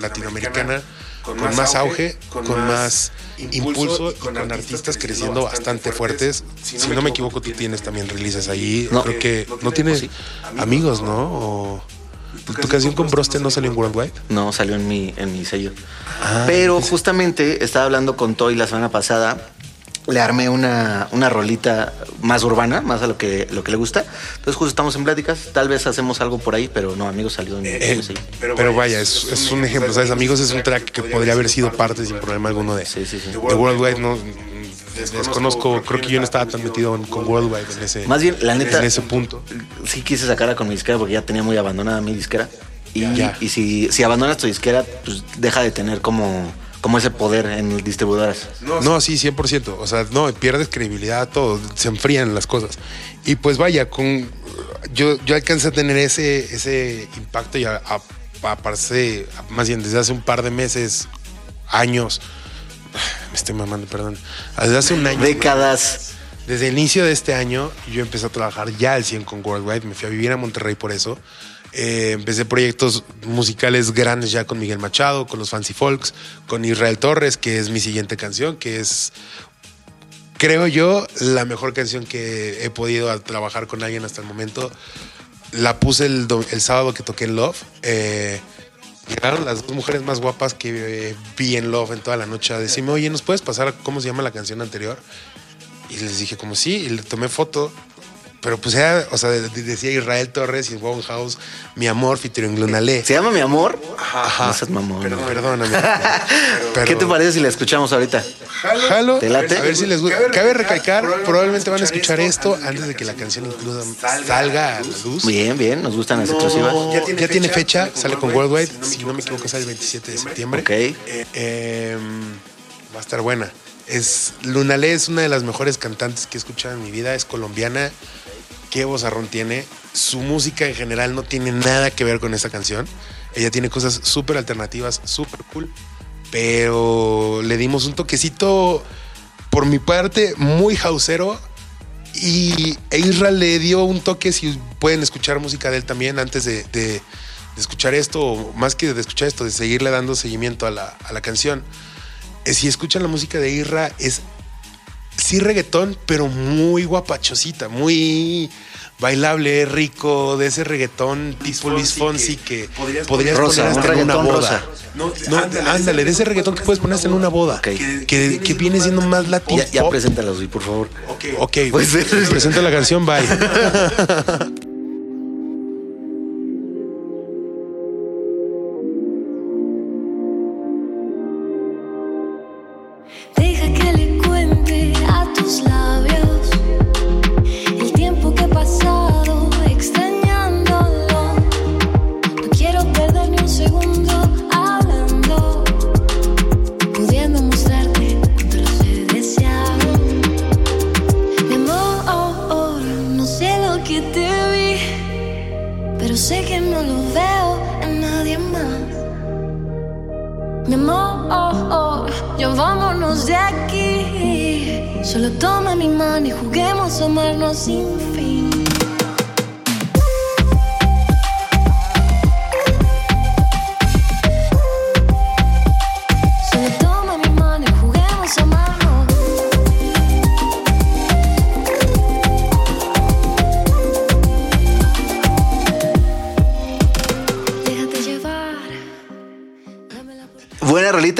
latinoamericana con más auge, con más impulso y con artistas creciendo bastante fuertes. Si no me equivoco, tú tienes también releases ahí. No. Creo que no tienes Sí. amigos, ¿no? O tu canción con Broste no salió en Worldwide. No, salió en mi, en mi sello. Pero justamente estaba hablando con Toy la semana pasada. Le armé una, una rolita más urbana, más a lo que, lo que le gusta. Entonces justo estamos en pláticas. Tal vez hacemos algo por ahí, pero no, amigos, salió en mi, en mi sello. Pero, vaya, es, es un ejemplo, ¿sabes? Amigos es un track que podría haber sido parte sin problema alguno de, Sí, sí, sí. de Worldwide. No, desconozco, creo que yo no estaba tan metido en- con Worldwide en ese, Más bien, la neta- en ese punto. Sí quise sacarla con mi disquera porque ya tenía muy abandonada mi disquera. Y, si, si abandonas tu disquera, pues deja de tener como, como ese poder en distribuidoras. No, sí, 100%. O sea, no, pierdes credibilidad, todo, se enfrían las cosas. Y pues vaya, con yo, yo alcancé a tener ese, ese impacto y a, a- a- parece, más bien desde hace un par de meses, años, me estoy mamando, perdón, desde hace un año. Décadas. Desde el inicio de este año, yo empecé a trabajar ya al 100 con Worldwide. Me fui a vivir a Monterrey por eso. Eh, empecé proyectos musicales grandes ya con Miguel Machado, con los Fancy Folks, con Israel Torres, que es mi siguiente canción, que es, creo yo, la mejor canción que he podido trabajar con alguien hasta el momento. La puse el, el sábado que toqué en Love. Eh, llegaron las dos mujeres más guapas que eh, vi en Love en toda la noche a decirme, oye, ¿nos puedes pasar cómo se llama la canción anterior? Y les dije como sí, y le tomé foto. Pero pues era, o sea, de- decía Israel Torres y Wong House, mi amor, featuring Lunalé. ¿Se llama Mi Amor? Ajá. No seas mamón. Perdón, perdóname. ¿Qué te parece si la escuchamos ahorita? Jalo, ¿Te late? a ver si les gusta. Cabe recalcar, probablemente van a escuchar esto antes de que la canción includa salga a la luz. Bien, bien, nos gustan las exclusivas. Ya tiene, fecha, sale con Worldwide, si no me equivoco sale el 27 de septiembre. Ok. Eh, va a estar buena. Es, Lunalé es una de las mejores cantantes que he escuchado en mi vida, es colombiana. Qué vozarrón tiene. Su música en general no tiene nada que ver con esta canción. Ella tiene cosas súper alternativas, súper cool. Pero le dimos un toquecito, por mi parte, muy hausero, Y e Isra le dio un toque, si pueden escuchar música de él también antes de, escuchar esto, más que de escuchar esto, de seguirle dando seguimiento a la, a la canción. Eh, si escuchan la música de Isra, es sí reggaetón, pero muy guapachosita, muy bailable, rico, de ese reggaetón tipo Luis Fonsi que podrías, Rosa, poner un hasta en una boda. rosa. No, no, ándale, de ese reggaetón que puedes poner hasta en una boda. Que, que viene siendo más latino. Ya, ya por favor. Ok, Pues- pues presenta la canción, bye. Mi amor, ya vámonos de aquí. Solo toma mi mano y juguemos a amarnos sin fin.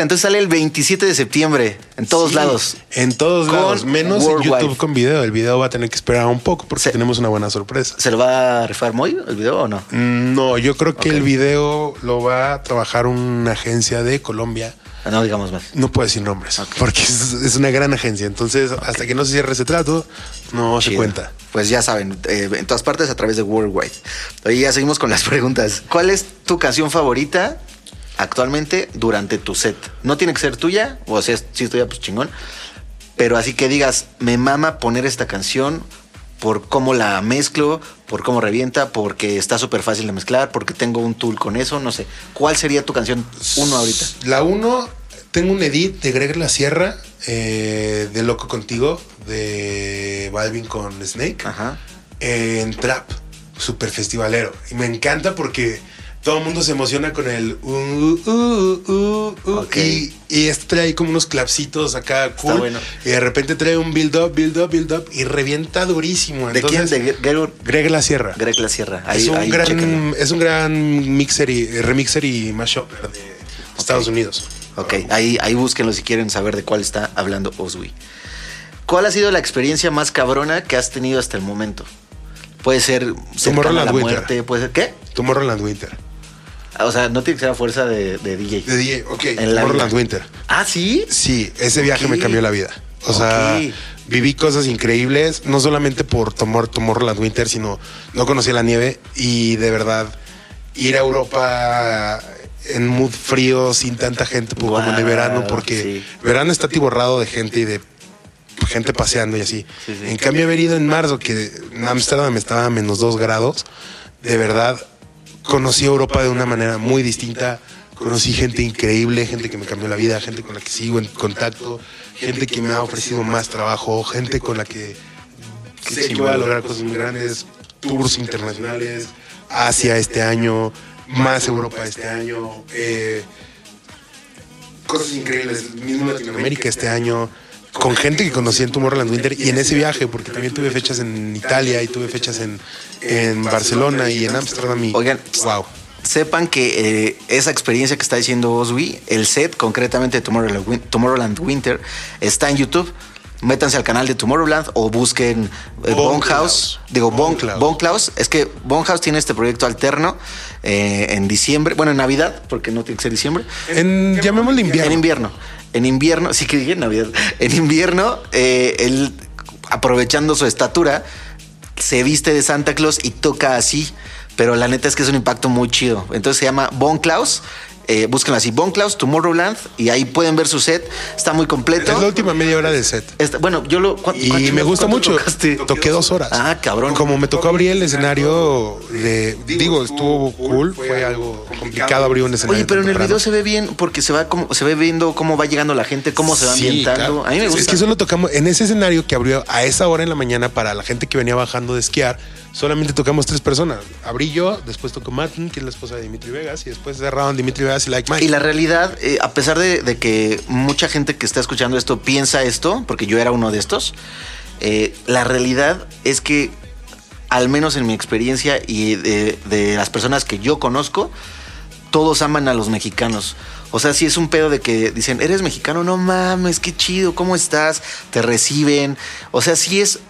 Entonces sale el 27 de septiembre en todos Sí, lados. En todos lados, menos en. YouTube con video. El video va a tener que esperar un poco porque tenemos una buena sorpresa. ¿Se lo va a rifar Moy el video o no? Mm, No, yo creo que el video lo va a trabajar una agencia de Colombia. Ah, No digamos más. No puedo decir nombres porque es, es una gran agencia. Entonces, hasta que no se cierre ese trato, no se cuenta. Pues ya saben, eh, en todas partes a través de Worldwide. Oye, ya seguimos con las preguntas. ¿Cuál es tu canción favorita actualmente durante tu set? No tiene que ser tuya, o sea, si es tuya, pues chingón. Pero así que digas, me mama poner esta canción por cómo la mezclo, por cómo revienta, porque está súper fácil de mezclar, porque tengo un tool con eso, no sé. ¿Cuál sería tu canción uno ahorita? La uno, tengo un edit de Greg La Sierra, eh, de Loco Contigo, de Balvin con Snake, Ajá. en Trap, super festivalero. Y me encanta porque todo el mundo se emociona con el uh, uh, uh, uh, Ok. y, y este trae como unos clapsitos acá cool. bueno. Y de repente trae un build up, build up, build up y revienta durísimo. ¿De Entonces, quién? De Greg, Greg La Sierra. Greg La Sierra. es, un ahí gran, chéquenlo. es un gran mixer y remixer y mashupper de Estados Unidos. Ok, ahí, ahí búsquenlo si quieren saber de cuál está hablando Oswi. ¿Cuál ha sido la experiencia más cabrona que has tenido hasta el momento? Puede ser cercana a la Winter. muerte, puede ser... ¿Qué? Tomorrowland Winter. O sea, no tiene que ser a fuerza de, de DJ. De DJ, ok. En la vida. Winter. Ah, ¿sí? Sí, ese viaje me cambió la vida. O sea, viví cosas increíbles, no solamente por tomar Tomorrowland Winter, sino no conocí la nieve y de verdad ir a Europa en mood frío, sin tanta gente pues, como en el Wow, verano, porque sí. verano está tiborrado de gente y de gente paseando y así. Sí, sí. En cambio, haber ido en marzo, que en Ámsterdam estaba a menos dos grados, de verdad conocí Europa de una manera muy distinta. Conocí gente increíble, gente que me cambió la vida, gente con la que sigo en contacto, gente que me ha ofrecido más trabajo, gente con la que sé que voy a lograr cosas muy grandes, tours internacionales, Asia este año, más Europa este año, eh, cosas increíbles, mismo Latinoamérica este año, con gente que conocí en Tomorrowland Winter y en ese viaje, porque también tuve fechas en Italia y tuve fechas en, en Barcelona y en Ámsterdam y Oigan, wow. Sepan que eh, esa experiencia que está diciendo Oswi, el set concretamente de Tomorrowland, Win- Tomorrowland Winter, está en YouTube. Métanse al canal de Tomorrowland o busquen eh. Bonhouse. Digo, Bon- Bonklaus. Bonklaus. Es que Bonhouse tiene este proyecto alterno eh, en diciembre, bueno, en Navidad, porque no tiene que ser diciembre. En, llamémosle invierno. En invierno. En invierno, sí que dije en. En invierno, eh, él, aprovechando su estatura, se viste de Santa Claus y toca así. Pero la neta es que es un impacto muy chido. Entonces se llama Bon Klaus. Eh, búsquenla así, Von Klaus, Tomorrowland, y ahí pueden ver su set. Está muy completo. Es la última media hora del set. Está- bueno, yo lo... ¿cuánto- Y cuánto- me gusta mucho. tocaste? Toqué dos horas. Ah, cabrón. Como me tocó abrir el escenario de. Digo, estuvo cool. Fue algo complicado abrir un escenario. Oye, pero en el video se ve bien porque se va como se ve viendo cómo va llegando la gente, cómo se va Sí, ambientando. claro. A mí me gusta. Es que solo tocamos en ese escenario que abrió a esa hora en la mañana para la gente que venía bajando de esquiar. Solamente tocamos tres personas. Abrí yo, después tocó Martin, que es la esposa de Dimitri Vegas, y después cerraron Dimitri Vegas y Like Mike. Y la realidad, eh, a pesar de, que mucha gente que está escuchando esto piensa esto, porque yo era uno de estos, eh, la realidad es que, al menos en mi experiencia y de, de las personas que yo conozco, todos aman a los mexicanos. O sea, si es un pedo de que dicen, eres mexicano, no mames, qué chido, ¿cómo estás? Te reciben. O sea, si es,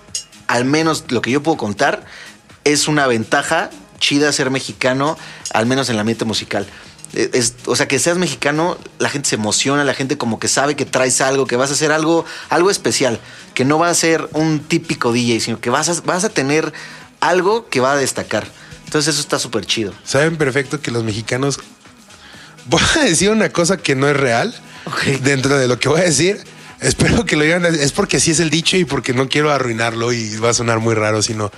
al menos lo que yo puedo contar, es una ventaja chida ser mexicano, al menos en el ambiente musical. Eh, es- o sea, que seas mexicano, la gente se emociona, la gente como que sabe que traes algo, que vas a hacer algo, algo especial, que no va a ser un típico DJ, sino que vas a, vas a tener algo que va a destacar. Entonces eso está súper chido. Saben perfecto que los mexicanos. Voy a decir una cosa que no es real. Dentro de lo que voy a decir. Espero que lo digan. Es porque así es el dicho y porque no quiero arruinarlo y va a sonar muy raro, sino.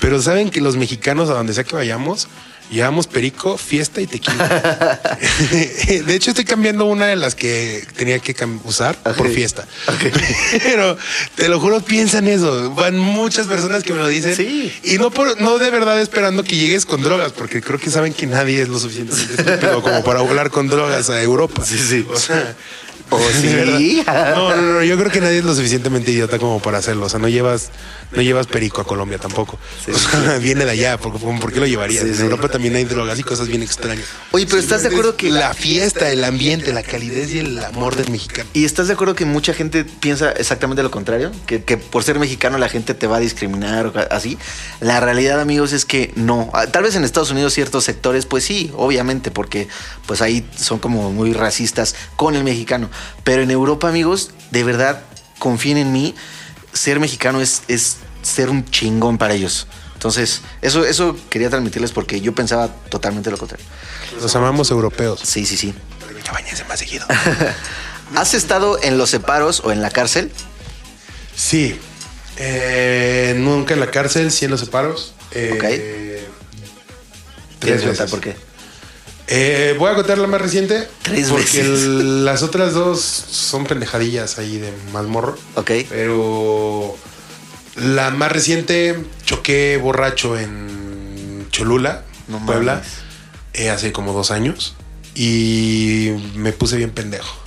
Pero saben que los mexicanos, a donde sea que vayamos, llevamos perico, fiesta y tequila. de hecho, estoy cambiando una de las que tenía que usar por fiesta. Pero te lo juro, piensan eso. Van muchas personas que me lo dicen. Sí. Y no por, no de verdad esperando que llegues con drogas, porque creo que saben que nadie es lo suficientemente estúpido como para volar con drogas a Europa. Sí, sí. O sea, ¿O de sí? No, no, no, yo creo que nadie es lo suficientemente idiota como para hacerlo. O sea, no llevas, no llevas perico a Colombia tampoco. O sea, viene de allá, ¿por, por qué lo llevarías? Sí, en. Europa también hay drogas y cosas bien extrañas. Oye, pero ¿estás de acuerdo que la fiesta, el ambiente, la calidez y el amor del mexicano? ¿Y estás de acuerdo que mucha gente piensa exactamente lo contrario? Que, que por ser mexicano la gente te va a discriminar o así. La realidad, amigos, es que no. Ah, Tal vez en Estados Unidos ciertos sectores, pues sí, obviamente, porque pues ahí son como muy racistas con el mexicano. Pero en Europa, amigos, de verdad, confíen en mí, ser mexicano es, es ser un chingón para ellos. Entonces, eso, eso quería transmitirles porque yo pensaba totalmente lo contrario. Los amamos europeos. Sí, sí, sí. Pero más seguido. ¿Has estado en los separos o en la cárcel? Sí. Eh, nunca en la cárcel, sí en los separos. Eh, ¿Quieres Tres veces. por qué? Eh, voy a contar la más reciente. Tres porque veces. el- las otras dos son pendejadillas ahí de mazmorro. Ok. Pero la más reciente choqué borracho en Cholula, No Puebla, eh, hace como dos años. Y me puse bien pendejo.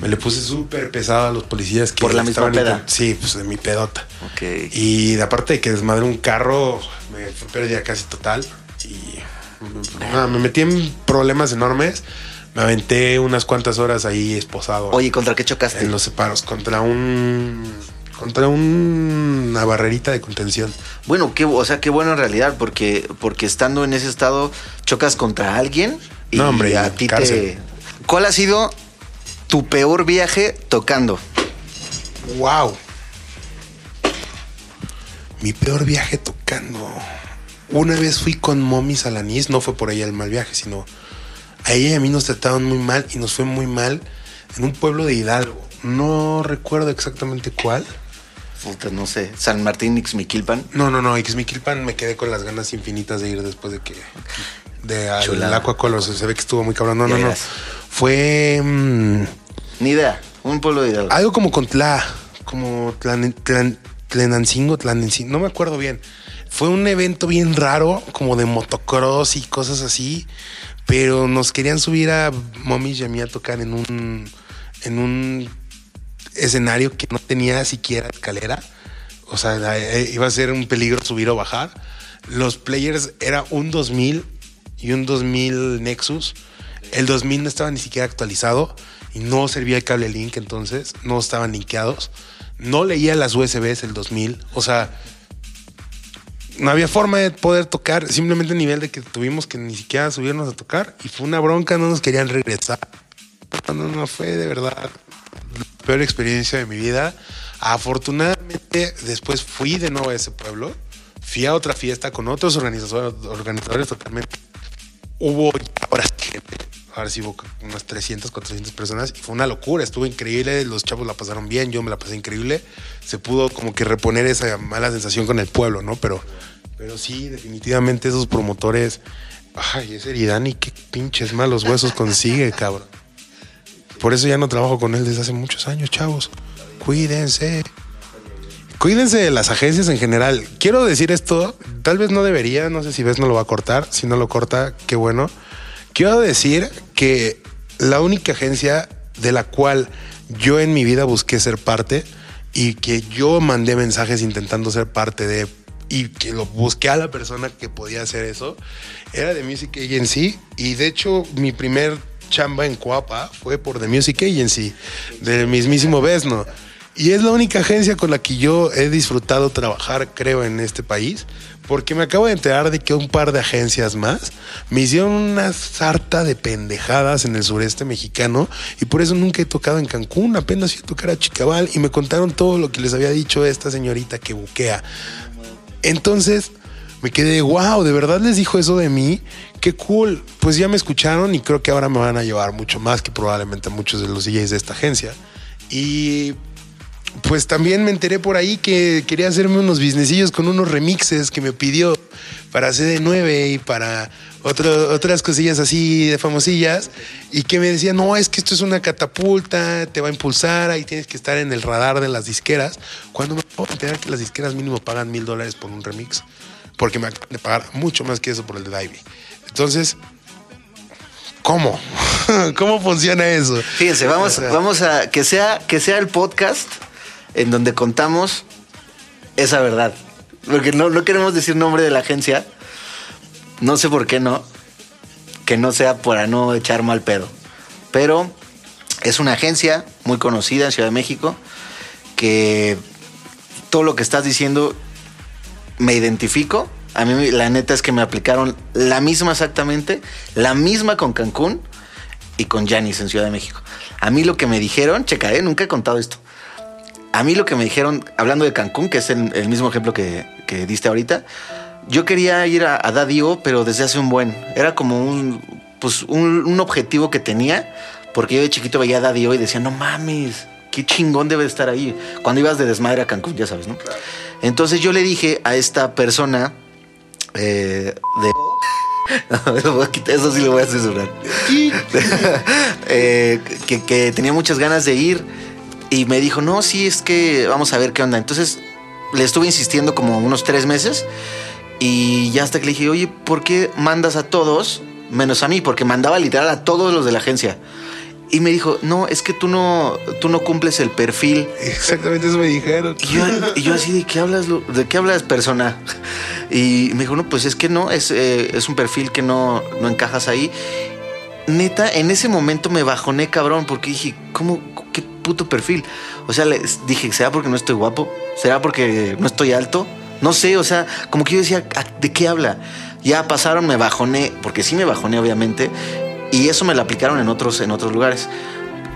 Me le puse súper pesado a los policías que Mm. ¿Por la misma peda? Sí, pues de mi pedota. Ok. Y de aparte de que desmadré un carro, me fue pérdida casi total. Y nada, me metí en problemas enormes. Me aventé unas cuantas horas ahí esposado. Oye, ¿contra qué chocaste? En los separos, contra un. Contra un- una barrerita de contención. Bueno, qué, o sea, qué bueno en realidad, porque, porque estando en ese estado chocas contra alguien y No, hombre, a ti te. ¿Cuál ha sido tu peor viaje tocando? ¡Wow! Mi peor viaje tocando. Una vez fui con Momis a la NIS, no fue por ella el mal viaje, sino a ella y a mí nos trataron muy mal y nos fue muy mal en un pueblo de Hidalgo. No recuerdo exactamente cuál. Puta, no sé, San Martín Ixmiquilpan. No, no, no, Ixmiquilpan me quedé con las ganas infinitas de ir después de que. De al Chulada. Aquacolor, se ve que estuvo muy cabrón. No, no, no. Fue. mm, Ni idea, un pueblo de Hidalgo. Algo como con Tla, como Tlan, Tlan- Tlenancingo, Tlanencingo, no me acuerdo bien. Fue un evento bien raro, como de motocross y cosas así, pero nos querían subir a Mommy y a mí a tocar en un, en un escenario que no tenía siquiera escalera. O sea, eh, iba a ser un peligro subir o bajar. Los players era un 2000 y un 2000 Nexus. El 2000 no estaba ni siquiera actualizado y no servía el cable link, entonces no estaban linkeados. No leía las USBs el 2000. O sea, no había forma de poder tocar, simplemente a nivel de que tuvimos que ni siquiera subirnos a tocar y fue una bronca, no nos querían regresar. No, no, fue de verdad la peor experiencia de mi vida. Afortunadamente, después fui de nuevo a ese pueblo, fui a otra fiesta con otros organizadores, organizadores totalmente. Hubo ya horas gente. Ahora sí hubo unas 300, 400 personas. Y fue una locura, estuvo increíble. Los chavos la pasaron bien, yo me la pasé increíble. Se pudo como que reponer esa mala sensación con el pueblo, ¿no? Pero, pero sí, definitivamente esos promotores. Ay, ese Eridani, qué pinches malos huesos consigue, cabrón. Por eso ya no trabajo con él desde hace muchos años, chavos. Cuídense. Cuídense de las agencias en general. Quiero decir esto, tal vez no debería, no sé si ves no lo va a cortar, si no lo corta, qué bueno. Quiero decir que la única agencia de la cual yo en mi vida busqué ser parte y que yo mandé mensajes intentando ser parte de y que lo busqué a la persona que podía hacer eso era de Music Agency y de hecho mi primer chamba en Coapa fue por The Music Agency del mismísimo Besno. Y es la única agencia con la que yo he disfrutado trabajar, creo, en este país, porque me acabo de enterar de que un par de agencias más me hicieron una sarta de pendejadas en el sureste mexicano y por eso nunca he tocado en Cancún, apenas fui a tocar a Chicabal y me contaron todo lo que les había dicho esta señorita que buquea. Entonces me quedé, wow, de verdad les dijo eso de mí, qué cool. Pues ya me escucharon y creo que ahora me van a llevar mucho más que probablemente muchos de los DJs de esta agencia. Y pues también me enteré por ahí que quería hacerme unos businessillos con unos remixes que me pidió para CD9 y para otro- otras cosillas así de famosillas y que me decía, no, es que esto es una catapulta, te va a impulsar, ahí tienes que estar en el radar de las disqueras. Cuando que las disqueras mínimo pagan mil dólares por un remix, porque me acaban de pagar mucho más que eso por el de Divey. Entonces, ¿cómo? ¿Cómo funciona eso? Fíjense, vamos, O sea, vamos a que sea, que sea el podcast en donde contamos esa verdad. Porque no, no queremos decir nombre de la agencia. No sé por qué no. Que no sea para no echar mal pedo. Pero es una agencia muy conocida en Ciudad de México. Que todo lo que estás diciendo me identifico. A mí la neta es que me aplicaron la misma exactamente, la misma con Cancún y con Janis en Ciudad de México. A mí lo que me dijeron, checa, ¿eh? nunca he contado esto. A mí lo que me dijeron, hablando de Cancún, que es el, mismo ejemplo que, que diste ahorita, yo quería ir a, a Daddy O, pero desde hace un buen. Era como un, pues, un, objetivo que tenía, porque yo de chiquito veía a Daddy O y decía, no mames, qué chingón debe de estar ahí. Cuando ibas de desmadre a Cancún, ya sabes, ¿no? Entonces yo le dije a esta persona eh, de... Eso sí lo voy a censurar. Eh, que, que tenía muchas ganas de ir y me dijo, no, sí, es que vamos a ver qué onda. Entonces le estuve insistiendo como unos tres meses y ya hasta que le dije, oye, ¿por qué mandas a todos menos a mí? Porque mandaba literal a todos los de la agencia. Y me dijo, no, es que tú no, tú no cumples el perfil Exactamente eso me dijeron. y yo, y yo así, ¿de qué hablas, ¿de qué hablas, persona? Y me dijo, no, pues es que no, es, eh, es un perfil que no, no encajas ahí. Neta, en ese momento me bajoné, cabrón, porque dije, ¿cómo? ¿Qué puto perfil? O sea, les dije, ¿será porque no estoy guapo? ¿Será porque no estoy alto? No sé, o sea, como que yo decía, "¿A- ¿de qué habla? Ya pasaron, me bajoné, porque sí me bajoné, obviamente, y eso me lo aplicaron en otros, en otros lugares.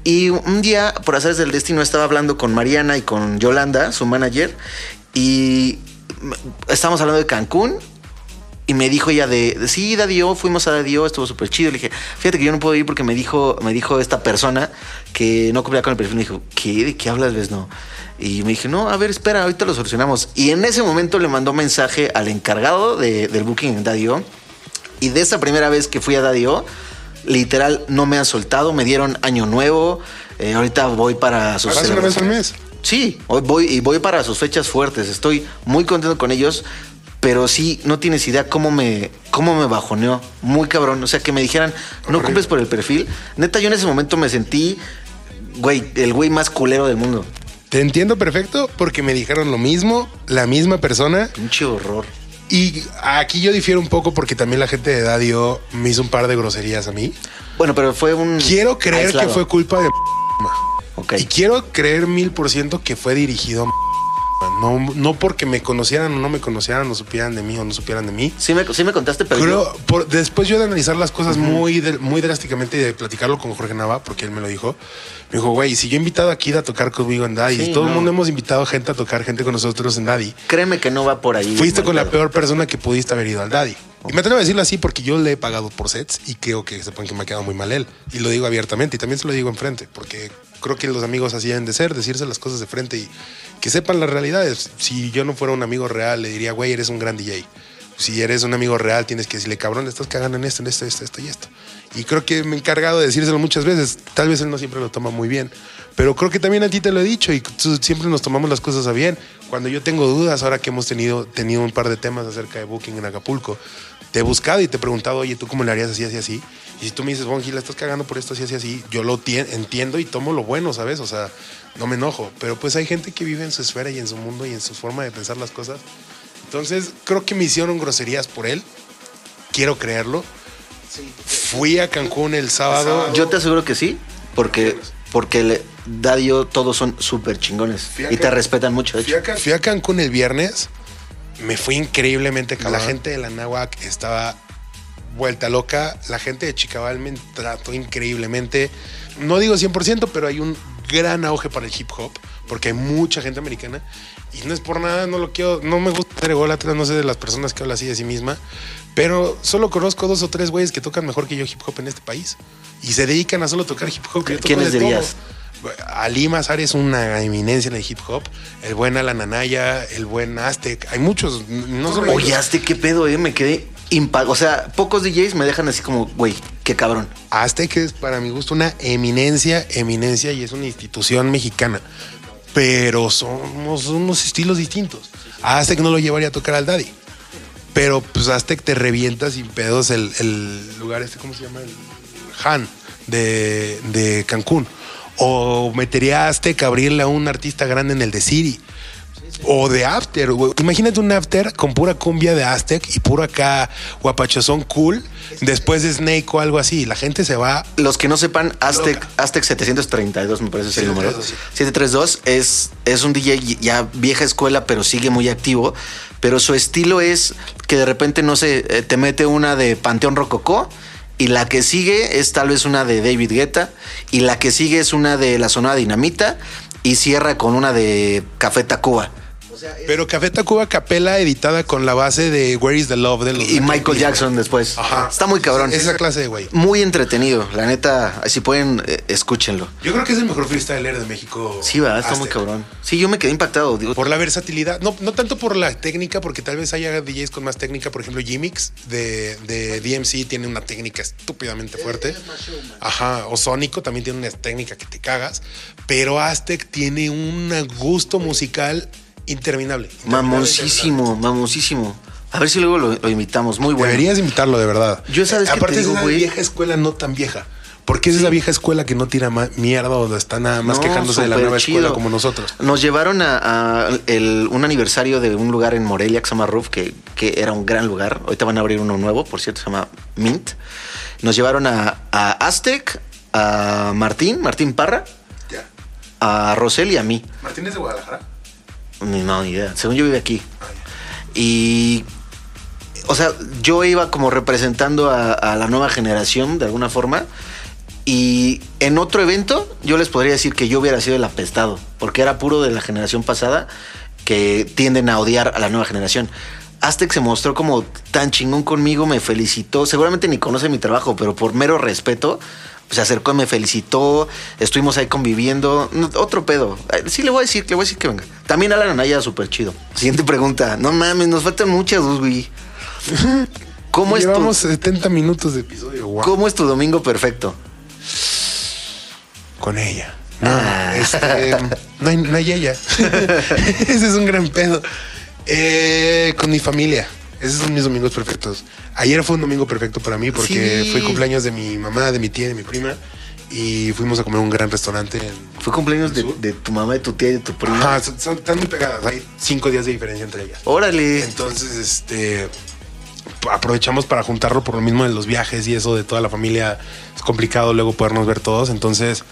Y un día, por hacer del destino, estaba hablando con Mariana y con Yolanda, su manager, y estábamos hablando de Cancún. Y me dijo ella de, de, sí, Dadio, fuimos a Dadio, estuvo súper chido. Le dije, fíjate que yo no puedo ir porque me dijo, me dijo esta persona que no cumplía con el perfil. Me dijo, ¿qué? ¿De qué hablas, ves? No. Y me dije, no, a ver, espera, ahorita lo solucionamos. Y en ese momento le mandó mensaje al encargado de- del booking en Dadio. Y de esa primera vez que fui a Dadio, literal no me han soltado, me dieron año nuevo. eh, ahorita voy para sus Vas una vez al mes. Sí, hoy voy y voy para sus fechas fuertes. Estoy muy contento con ellos, pero sí no tienes idea cómo me cómo me bajoneó, muy cabrón. O sea, que me dijeran, "No cumples por el perfil." Neta, yo en ese momento me sentí güey, el güey más culero del mundo. Te entiendo perfecto porque me dijeron lo mismo, la misma persona. Pinche horror. Y aquí yo difiero un poco porque también la gente de Dadio me hizo un par de groserías a mí. Bueno, pero fue un Quiero creer aislado. que fue culpa de Ok. y quiero creer mil por ciento que fue dirigido a no, no porque me conocieran o no me conocieran o supieran de mí o no supieran de mí. Sí me, sí me contaste, pero Creo, por- después yo de analizar las cosas muy, de- muy drásticamente y de platicarlo con Jorge Nava, porque él me lo dijo, me dijo, güey, si yo he invitado a Kid a tocar conmigo en Daddy, Sí, todo el no. mundo hemos invitado gente a tocar gente con nosotros en Daddy, créeme que no va por ahí. fuiste con la peor persona que pudiste haber ido al Daddy. Y me atrevo a decirlo así porque yo le he pagado por sets y creo que sepan que me ha quedado muy mal él. Y lo digo abiertamente y también se lo digo enfrente porque creo que los amigos así deben de ser, decirse las cosas de frente y que sepan las realidades. Si yo no fuera un amigo real, le diría, güey, eres un gran DJ. Si eres un amigo real, tienes que decirle, cabrón, estás cagando en esto, en esto, esto, esto y esto. Y creo que me he encargado de decírselo muchas veces. Tal vez él no siempre lo toma muy bien. Pero creo que también a ti te lo he dicho y tú- siempre nos tomamos las cosas a bien. Cuando yo tengo dudas, ahora que hemos tenido, tenido un par de temas acerca de Booking en Acapulco, te he buscado y te he preguntado, oye, ¿tú cómo le harías así, así, así? Y si tú me dices, Bon Gil, la estás cagando por esto, así, así, así, yo lo tien- entiendo y tomo lo bueno, ¿sabes? O sea, no me enojo. Pero pues hay gente que vive en su esfera y en su mundo y en su forma de pensar las cosas. Entonces, creo que me hicieron groserías por él. Quiero creerlo. Fui a Cancún el sábado. Yo te aseguro que sí, porque, porque le, Dadio todos son súper chingones y te respetan mucho, de hecho. fui a Cancún el viernes. Me fui increíblemente. ca- La gente de la Náhuac estaba vuelta loca. La gente de Chicabal me trató increíblemente. No digo 100%, pero hay un gran auge para el hip hop porque hay mucha gente americana. Y no es por nada, no lo quiero, no me gusta ser ególatra, no sé de las personas que hablan así de sí misma, pero solo conozco dos o tres güeyes que tocan mejor que yo hip hop en este país y se dedican a solo tocar hip hop. ¿Quiénes de todo. Ali Mazar es una eminencia en el hip hop. El buen Alan Anaya, el buen Aztec. Hay muchos. No solo Oye, hazte qué pedo, eh, me quedé impactado. O sea, pocos DJs me dejan así como, güey, qué cabrón. Aztec es para mi gusto una eminencia, eminencia y es una institución mexicana. Pero somos unos estilos distintos. Aztec no lo llevaría a tocar al Daddy. Pero pues Aztec te revienta sin pedos el, el lugar este, ¿cómo se llama? El Han de, de Cancún. O metería a Aztec a abrirle a un artista grande en el de City. O de After. güey. Imagínate un After con pura cumbia de Aztec y puro acá guapachosón cool. Después de Snake o algo así. La gente se va Los que no sepan, Aztec, Loca. Aztec 732, me parece es el número. 732, 732 es, es un DJ ya vieja escuela, pero sigue muy activo. Pero su estilo es que de repente, no sé, eh, te mete una de Panteón Rococó. Y la que sigue es tal vez una de David Guetta. Y la que sigue es una de la Sonora Dinamita. Y cierra con una de Café Tacuba. Pero Café Tacuba capela editada con la base de Where is the Love de los Y Michael Jackson después. Ajá. Está muy cabrón. Esa clase de güey. Muy entretenido. La neta, si pueden, eh, escúchenlo. Yo creo que es el mejor freestyler de México. Sí, va, está muy cabrón. Sí, yo me quedé impactado. Digo, Por la versatilidad, no, no tanto por la técnica, porque tal vez haya DJs con más técnica. Por ejemplo, Jimix de, de DMC tiene una técnica estúpidamente fuerte. Ajá, o Sónico también tiene una técnica que te cagas. Pero Aztec tiene un gusto musical interminable. mamoncísimo, mamoncísimo. A ver si luego lo, lo invitamos. Muy bueno. Deberías invitarlo de verdad. Yo, ¿sabes qué Aparte te es digo, una güey? vieja escuela no tan vieja. Porque es esa vieja escuela que no tira mierda o está nada más No, quejándose de la nueva escuela como nosotros. Nos llevaron a, a el- un aniversario de un lugar en Morelia que se llama Roof, que, que era un gran lugar. Ahorita van a abrir uno nuevo, por cierto, se llama Mint. Nos llevaron a, a Aztec, a Martín, Martín Parra, Ya. a Rosel y a mí. Martínez de Guadalajara. No, ni idea. Según yo vive aquí. Y. O sea, yo iba como representando a, a la nueva generación de alguna forma. Y en otro evento, yo les podría decir que yo hubiera sido el apestado, porque era puro de la generación pasada que tienden a odiar a la nueva generación. Aztec se mostró como tan chingón conmigo, me felicitó. Seguramente ni conoce mi trabajo, pero por mero respeto, se acercó y me felicitó. Estuvimos ahí conviviendo. No, Otro pedo. Sí, le voy a decir, le voy a decir que venga. También Alan Anaya, súper chido. Siguiente pregunta. No mames, nos faltan muchas, güey. ¿Cómo es, tu, Llevamos 70 minutos de episodio. Wow. ¿Cómo es tu domingo perfecto? Con ella. No, Ah. este, no, hay, no hay ella. Ese es un gran pedo. Eh, con mi familia. Esos son mis domingos perfectos. Ayer fue un domingo perfecto para mí porque Sí. fue cumpleaños de mi mamá, de mi tía, de mi prima. Y fuimos a comer a un gran restaurante. En, Fue cumpleaños de, de tu mamá, de tu tía y de tu prima. Ajá, son, son- están muy pegadas. Hay cinco días de diferencia entre ellas. Órale. Entonces, este aprovechamos para juntarlo por lo mismo de los viajes y eso de toda la familia. Es complicado luego podernos ver todos. Entonces,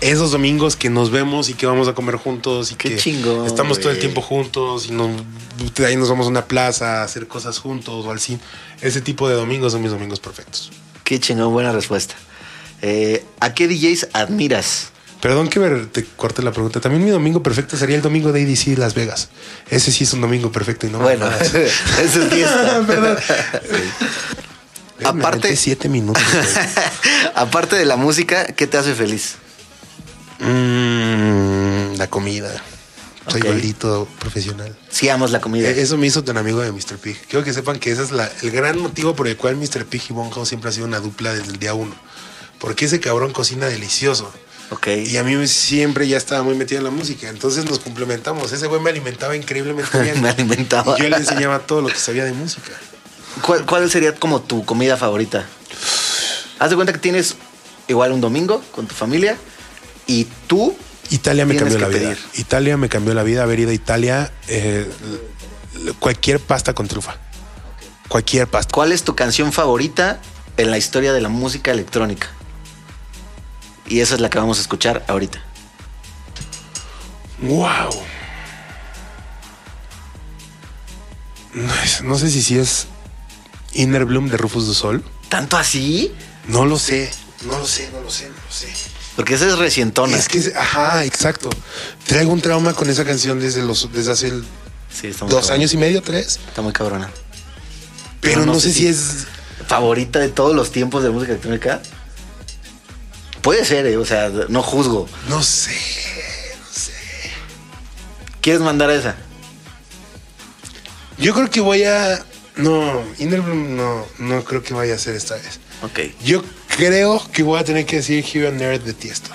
esos domingos que nos vemos y que vamos a comer juntos y Qué que chingón, estamos todo el tiempo juntos y nos, de ahí nos vamos a una plaza a hacer cosas juntos o al cine. Ese tipo de domingos son mis domingos perfectos. Qué chingón, buena respuesta. Eh, ¿A qué DJs admiras? Perdón que te corte la pregunta. También mi domingo perfecto sería el domingo de ADC Las Vegas. Ese sí es un domingo perfecto y no Bueno, eso es fiesta. Perdón. Aparte- siete minutos. Aparte de la música, ¿qué te hace feliz? Mm, la comida. Soy Ok. gordito profesional. Si amas la comida. Eh, Eso me hizo tan amigo de Mr. Pig. Quiero que sepan que ese es la- el gran motivo por el cual Mr. Pig y Bonhouse siempre ha sido una dupla desde el día uno. Porque ese cabrón cocina delicioso. ok. Y a mí siempre ya estaba muy metido en la música. Entonces nos complementamos. Ese güey me alimentaba increíblemente bien. Me alimentaba. Y yo le enseñaba todo lo que sabía de música. ¿Cuál, cuál sería como tu comida favorita? Haz de cuenta que tienes igual un domingo con tu familia y tú Italia me cambió la vida. pedir. Italia me cambió la vida. Haber ido a Italia, eh, cualquier pasta con trufa. Cualquier pasta. ¿Cuál es tu canción favorita en la historia de la música electrónica? Y esa es la que vamos a escuchar ahorita. Wow. No, sé si es Inner Bloom de Rufus du Sol. ¿Tanto así? No lo sé. No lo sé, no lo sé, no lo sé. Porque esa es recientona. Es que, ajá, exacto. Traigo un trauma con esa canción desde los desde hace el- Sí, dos años y medio, tres. Está muy cabrona. Pero no, sé si es. ¿Favorita de todos los tiempos de música electrónica? Puede ser, eh, o sea, no juzgo. No sé. ¿Quieres mandar a esa? Yo creo que voy a. No, Inner Bloom no, no creo que vaya a ser esta vez. Ok. Yo creo que voy a tener que decir Here on Earth de Tiesto.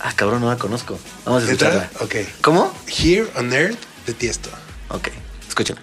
Ah, cabrón, no la conozco. Vamos a escucharla. Ok. ¿Cómo? Here on Earth de Tiesto. Ok, escúchala.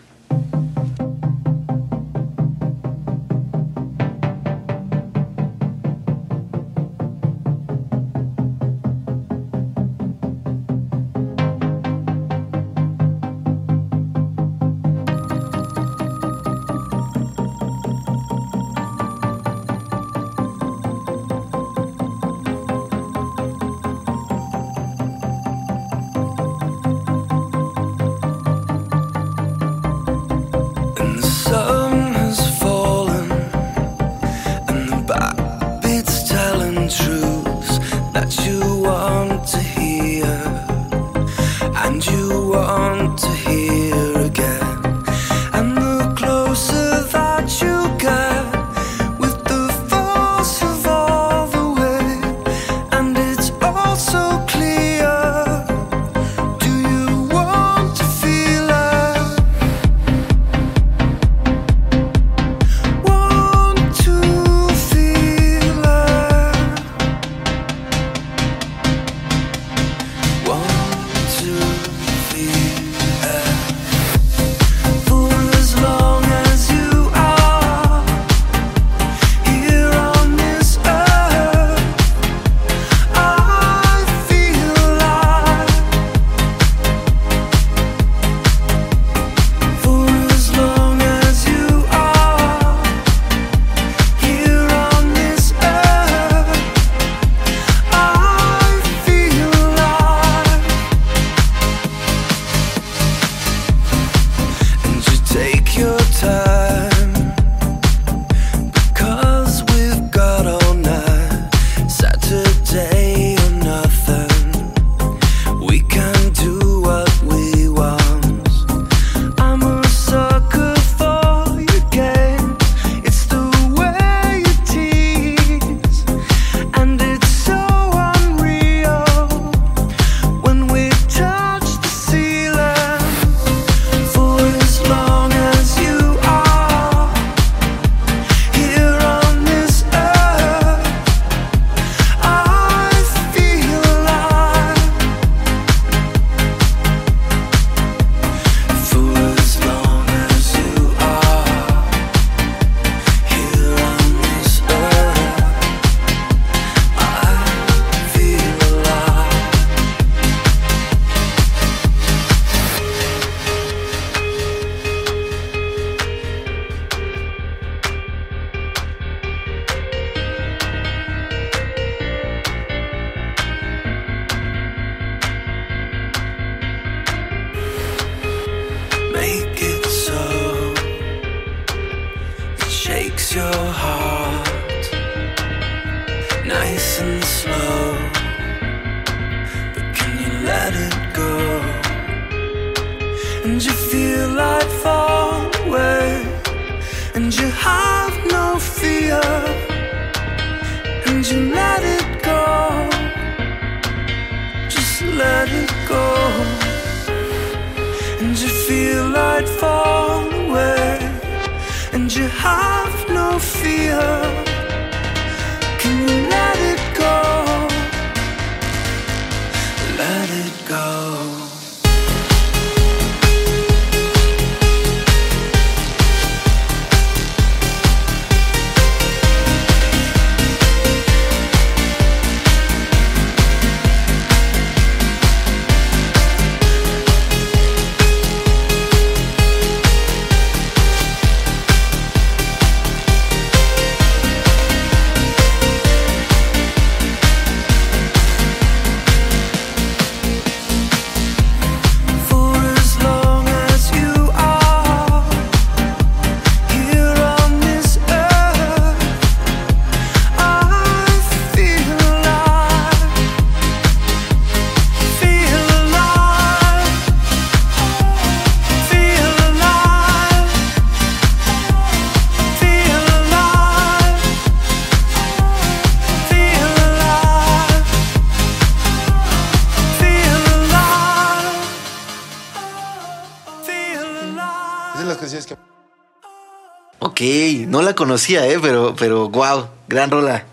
La conocía, ¿eh? Pero, pero, wow, gran rola.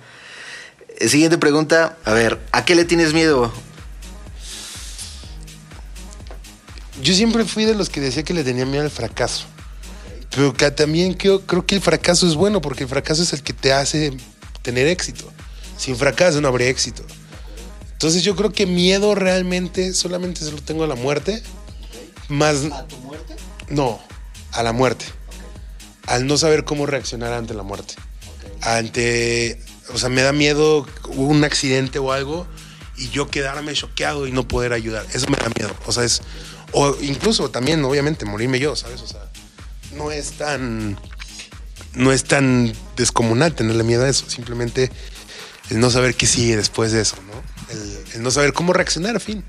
Eh, Siguiente pregunta. A ver, ¿a qué le tienes miedo? Yo siempre fui de los que decía que le tenía miedo al fracaso. Pero que también creo, creo que el fracaso es bueno porque el fracaso es el que te hace tener éxito. Sin fracaso no habría éxito. Entonces yo creo que miedo realmente solamente se lo tengo a la muerte. Más... ¿A tu muerte? No, a la muerte. Al no saber cómo reaccionar ante la muerte. Ante... O sea, me da miedo un accidente o algo y yo quedarme choqueado y no poder ayudar. Eso me da miedo. O sea, es... O incluso también, obviamente, morirme yo, ¿sabes? O sea, no es tan... No es tan descomunal tenerle miedo a eso. Simplemente el no saber qué sigue después de eso, ¿no? El, el no saber cómo reaccionar, a fin.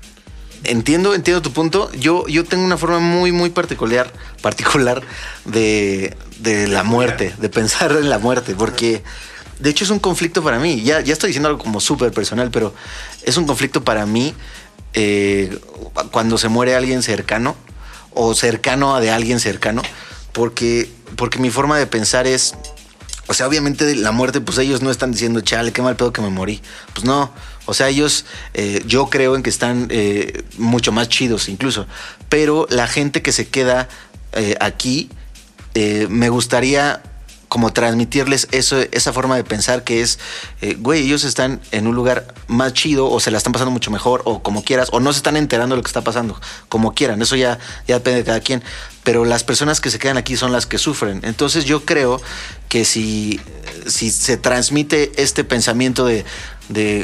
Entiendo, entiendo tu punto. Yo, yo tengo una forma muy, muy particular, particular de, de la muerte, de pensar en la muerte, porque de hecho es un conflicto para mí. Ya, ya estoy diciendo algo como súper personal, pero es un conflicto para mí eh, cuando se muere alguien cercano o cercano a de alguien cercano, porque, porque mi forma de pensar es, o sea, obviamente la muerte, pues ellos no están diciendo, chale, qué mal pedo que me morí. Pues no. O sea, ellos, eh, yo creo en que están eh, mucho más chidos incluso. Pero la gente que se queda eh, aquí, me gustaría como transmitirles eso, esa forma de pensar que es, güey, ellos están en un lugar más chido o se la están pasando mucho mejor o como quieras o no se están enterando de lo que está pasando, como quieran, eso ya, ya depende de cada quien, pero las personas que se quedan aquí son las que sufren. Entonces yo creo que si, si se transmite este pensamiento de,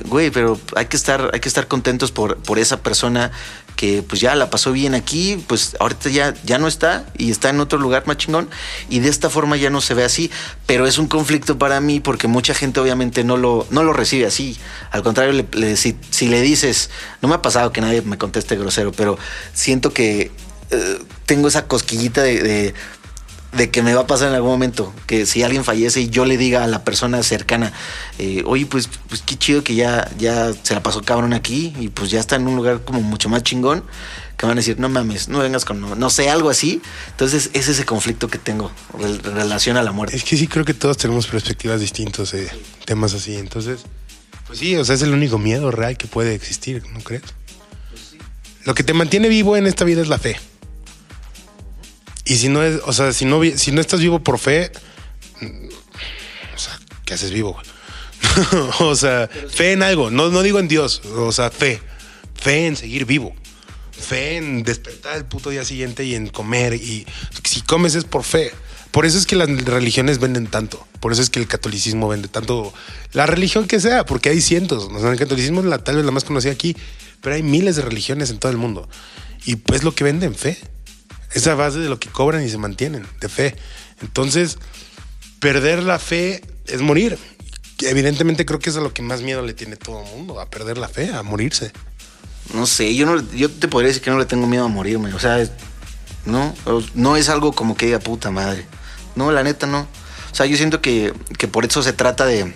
güey, pero hay que estar, hay que estar contentos por, por esa persona que pues ya la pasó bien aquí, pues ahorita ya, ya no está y está en otro lugar más chingón y de esta forma ya no se ve así, pero es un conflicto para mí porque mucha gente obviamente no lo, no lo recibe así, al contrario, le- le- si, si le dices, no me ha pasado que nadie me conteste grosero, pero siento que eh, tengo esa cosquillita de, de, de que me va a pasar en algún momento, que si alguien fallece y yo le diga a la persona cercana, eh, oye, pues, pues qué chido que ya, ya se la pasó cabrón aquí y pues ya está en un lugar como mucho más chingón, que van a decir, no mames, no vengas con, no, no sé, algo así. Entonces es ese conflicto que tengo en relación a la muerte. Es que sí creo que todos tenemos perspectivas distintas de temas así. Entonces, pues sí, o sea, es el único miedo real que puede existir, ¿no crees? Lo que te mantiene vivo en esta vida es la fe. Y si no es, o sea, si no, si no estás vivo por fe, o sea, ¿qué haces vivo? güey? o sea, fe en algo, no, no digo en Dios, o sea, fe. Fe en seguir vivo. Fe en despertar el puto día siguiente y en comer. Y si comes es por fe. Por eso es que las religiones venden tanto. Por eso es que el catolicismo vende tanto. La religión que sea, porque hay cientos. O sea, el catolicismo es la, tal vez la más conocida aquí, pero hay miles de religiones en todo el mundo. Y pues lo que venden, fe. Es base de lo que cobran y se mantienen, de fe. Entonces, perder la fe es morir. Evidentemente creo que es a lo que más miedo le tiene todo el mundo, a perder la fe, a morirse. No sé, yo no, yo te podría decir que no le tengo miedo a morirme. O sea, ¿no? No es algo como que diga puta madre. No, la neta no. O sea, yo siento que, que por eso se trata de,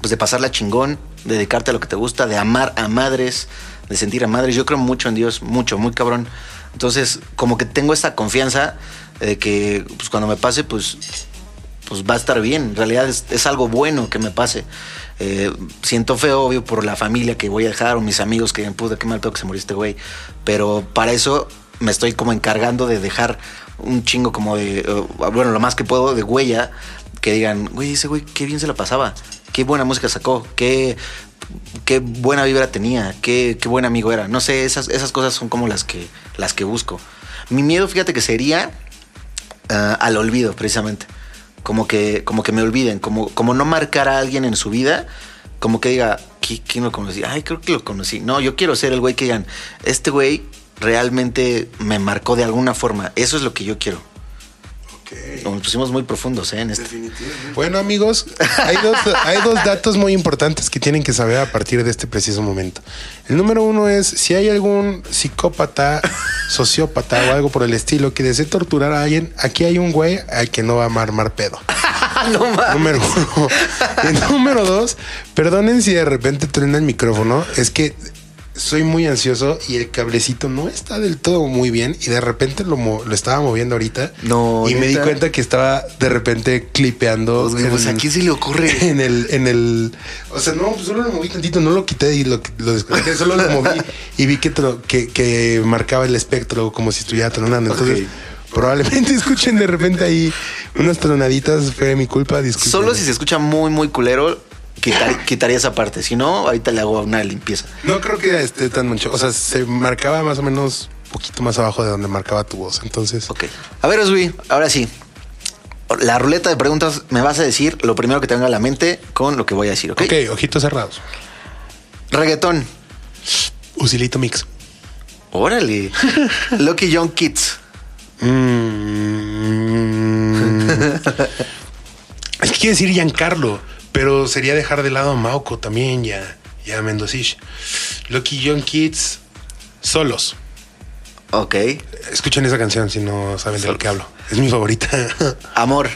pues de pasarla chingón, de dedicarte a lo que te gusta, de amar a madres, de sentir a madres. Yo creo mucho en Dios, mucho, muy cabrón. Entonces, como que tengo esta confianza de que pues, cuando me pase, pues, pues va a estar bien. En realidad es, es algo bueno que me pase. Eh, siento feo, obvio, por la familia que voy a dejar o mis amigos que puta, qué mal pedo que se murió este güey. Pero para eso me estoy como encargando de dejar un chingo como de, eh, bueno, lo más que puedo de huella, que digan, güey, ese güey, qué bien se la pasaba, qué buena música sacó, qué, qué buena vibra tenía, qué, qué buen amigo era. No sé, esas, esas cosas son como las que, las que busco. Mi miedo, fíjate que sería ah, al olvido, precisamente. Como que, como que me olviden, como, como no marcar a alguien en su vida, como que diga, "¿Qui- ¿quién lo conocí? Ay, creo que lo conocí. No, yo quiero ser el güey que digan, este güey realmente me marcó de alguna forma. Eso es lo que yo quiero. Nos pusimos muy profundos ¿eh? en este. Bueno, amigos, hay dos, hay dos datos muy importantes que tienen que saber a partir de este preciso momento. El número uno es si hay algún psicópata, sociópata o algo por el estilo que desee torturar a alguien, aquí hay un güey al que no va a armar pedo. Número uno. Y número dos, perdonen si de repente truena el micrófono, es que soy muy ansioso y el cablecito no está del todo muy bien y de repente lo, lo estaba moviendo ahorita No, y me di cuenta que estaba de repente clipeando Pues, pues, ¿a quién se le ocurre? en el en el o sea no pues solo lo moví tantito no lo quité y lo, lo desconecté solo lo moví y vi que, que que marcaba el espectro como si estuviera tronando entonces probablemente escuchen de repente ahí unas tronaditas fue mi culpa disculpen. Solo si se escucha muy, muy culero, quitar- quitaría esa parte. Si no, ahorita le hago una limpieza. no creo que esté tan mucho o sea se marcaba más o menos un poquito más abajo de donde marcaba tu voz entonces Ok. A ver, Oswi, ahora sí. La ruleta de preguntas me vas a decir lo primero que te venga a la mente con lo que voy a decir, ¿ok? ok ojitos cerrados Reggaetón. Usilito mix Órale. Lucky Young Kids. Mm. es que quiere decir Giancarlo, pero sería dejar de lado a Mauco también, ya, ya Mendocich. Lucky Young Kids, solos. Ok. Escuchen esa canción si no saben de lo que hablo. Es mi favorita. Amor.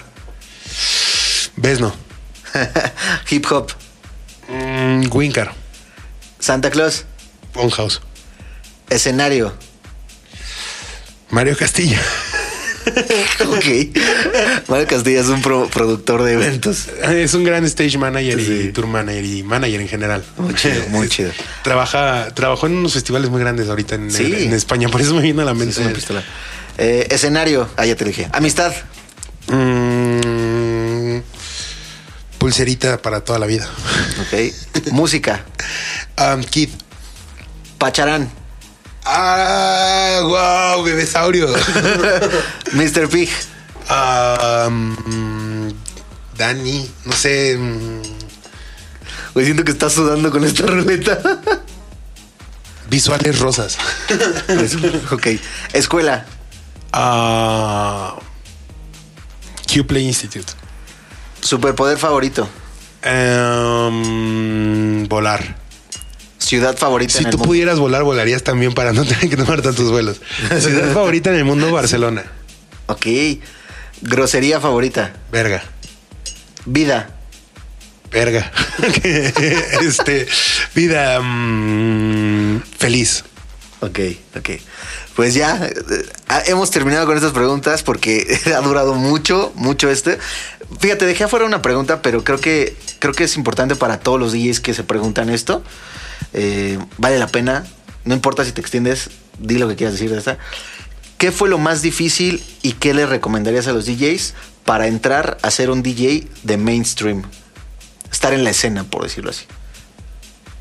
Besno. Hip Hop. Mm. Santa Claus. House. Escenario. Mario Castilla. Ok. Mario Castilla es un pro- productor de eventos. Es un gran stage manager Sí. y tour manager y manager en general. Muy chido, muy chido. Trabaja, trabajó en unos festivales muy grandes ahorita en, Sí. en España, por eso me viene a la mente. una pistola. Eh, escenario. Ah, ya te dije. Amistad. Mm, pulserita para toda la vida. Ok. Música. Um, Kid. Pacharán. Ah, wow, bebesaurio. Mr. Pig. Um, Dani, no sé. mm, Güey, siento que estás sudando con esta ruleta. visuales rosas. ok. Escuela. Ah, Qplay Institute. Superpoder favorito. Um, volar. Ciudad favorita Si en el tú mundo. pudieras volar, volarías también para no tener que tomar tantos vuelos. Ciudad favorita en el mundo, Barcelona. Ok. Grosería favorita. Verga. Vida. Verga. este, vida mm, feliz. Ok, ok. Pues ya eh, ah, hemos terminado con estas preguntas porque ha durado mucho, mucho este. Fíjate, dejé afuera una pregunta, pero creo que creo que es importante para todos los DJs que se preguntan esto. Eh, vale la pena. No importa si te extiendes, di lo que quieras decir de esta. ¿Qué fue lo más difícil y qué le recomendarías a los DJs para entrar a ser un DJ de mainstream? Estar en la escena, por decirlo así.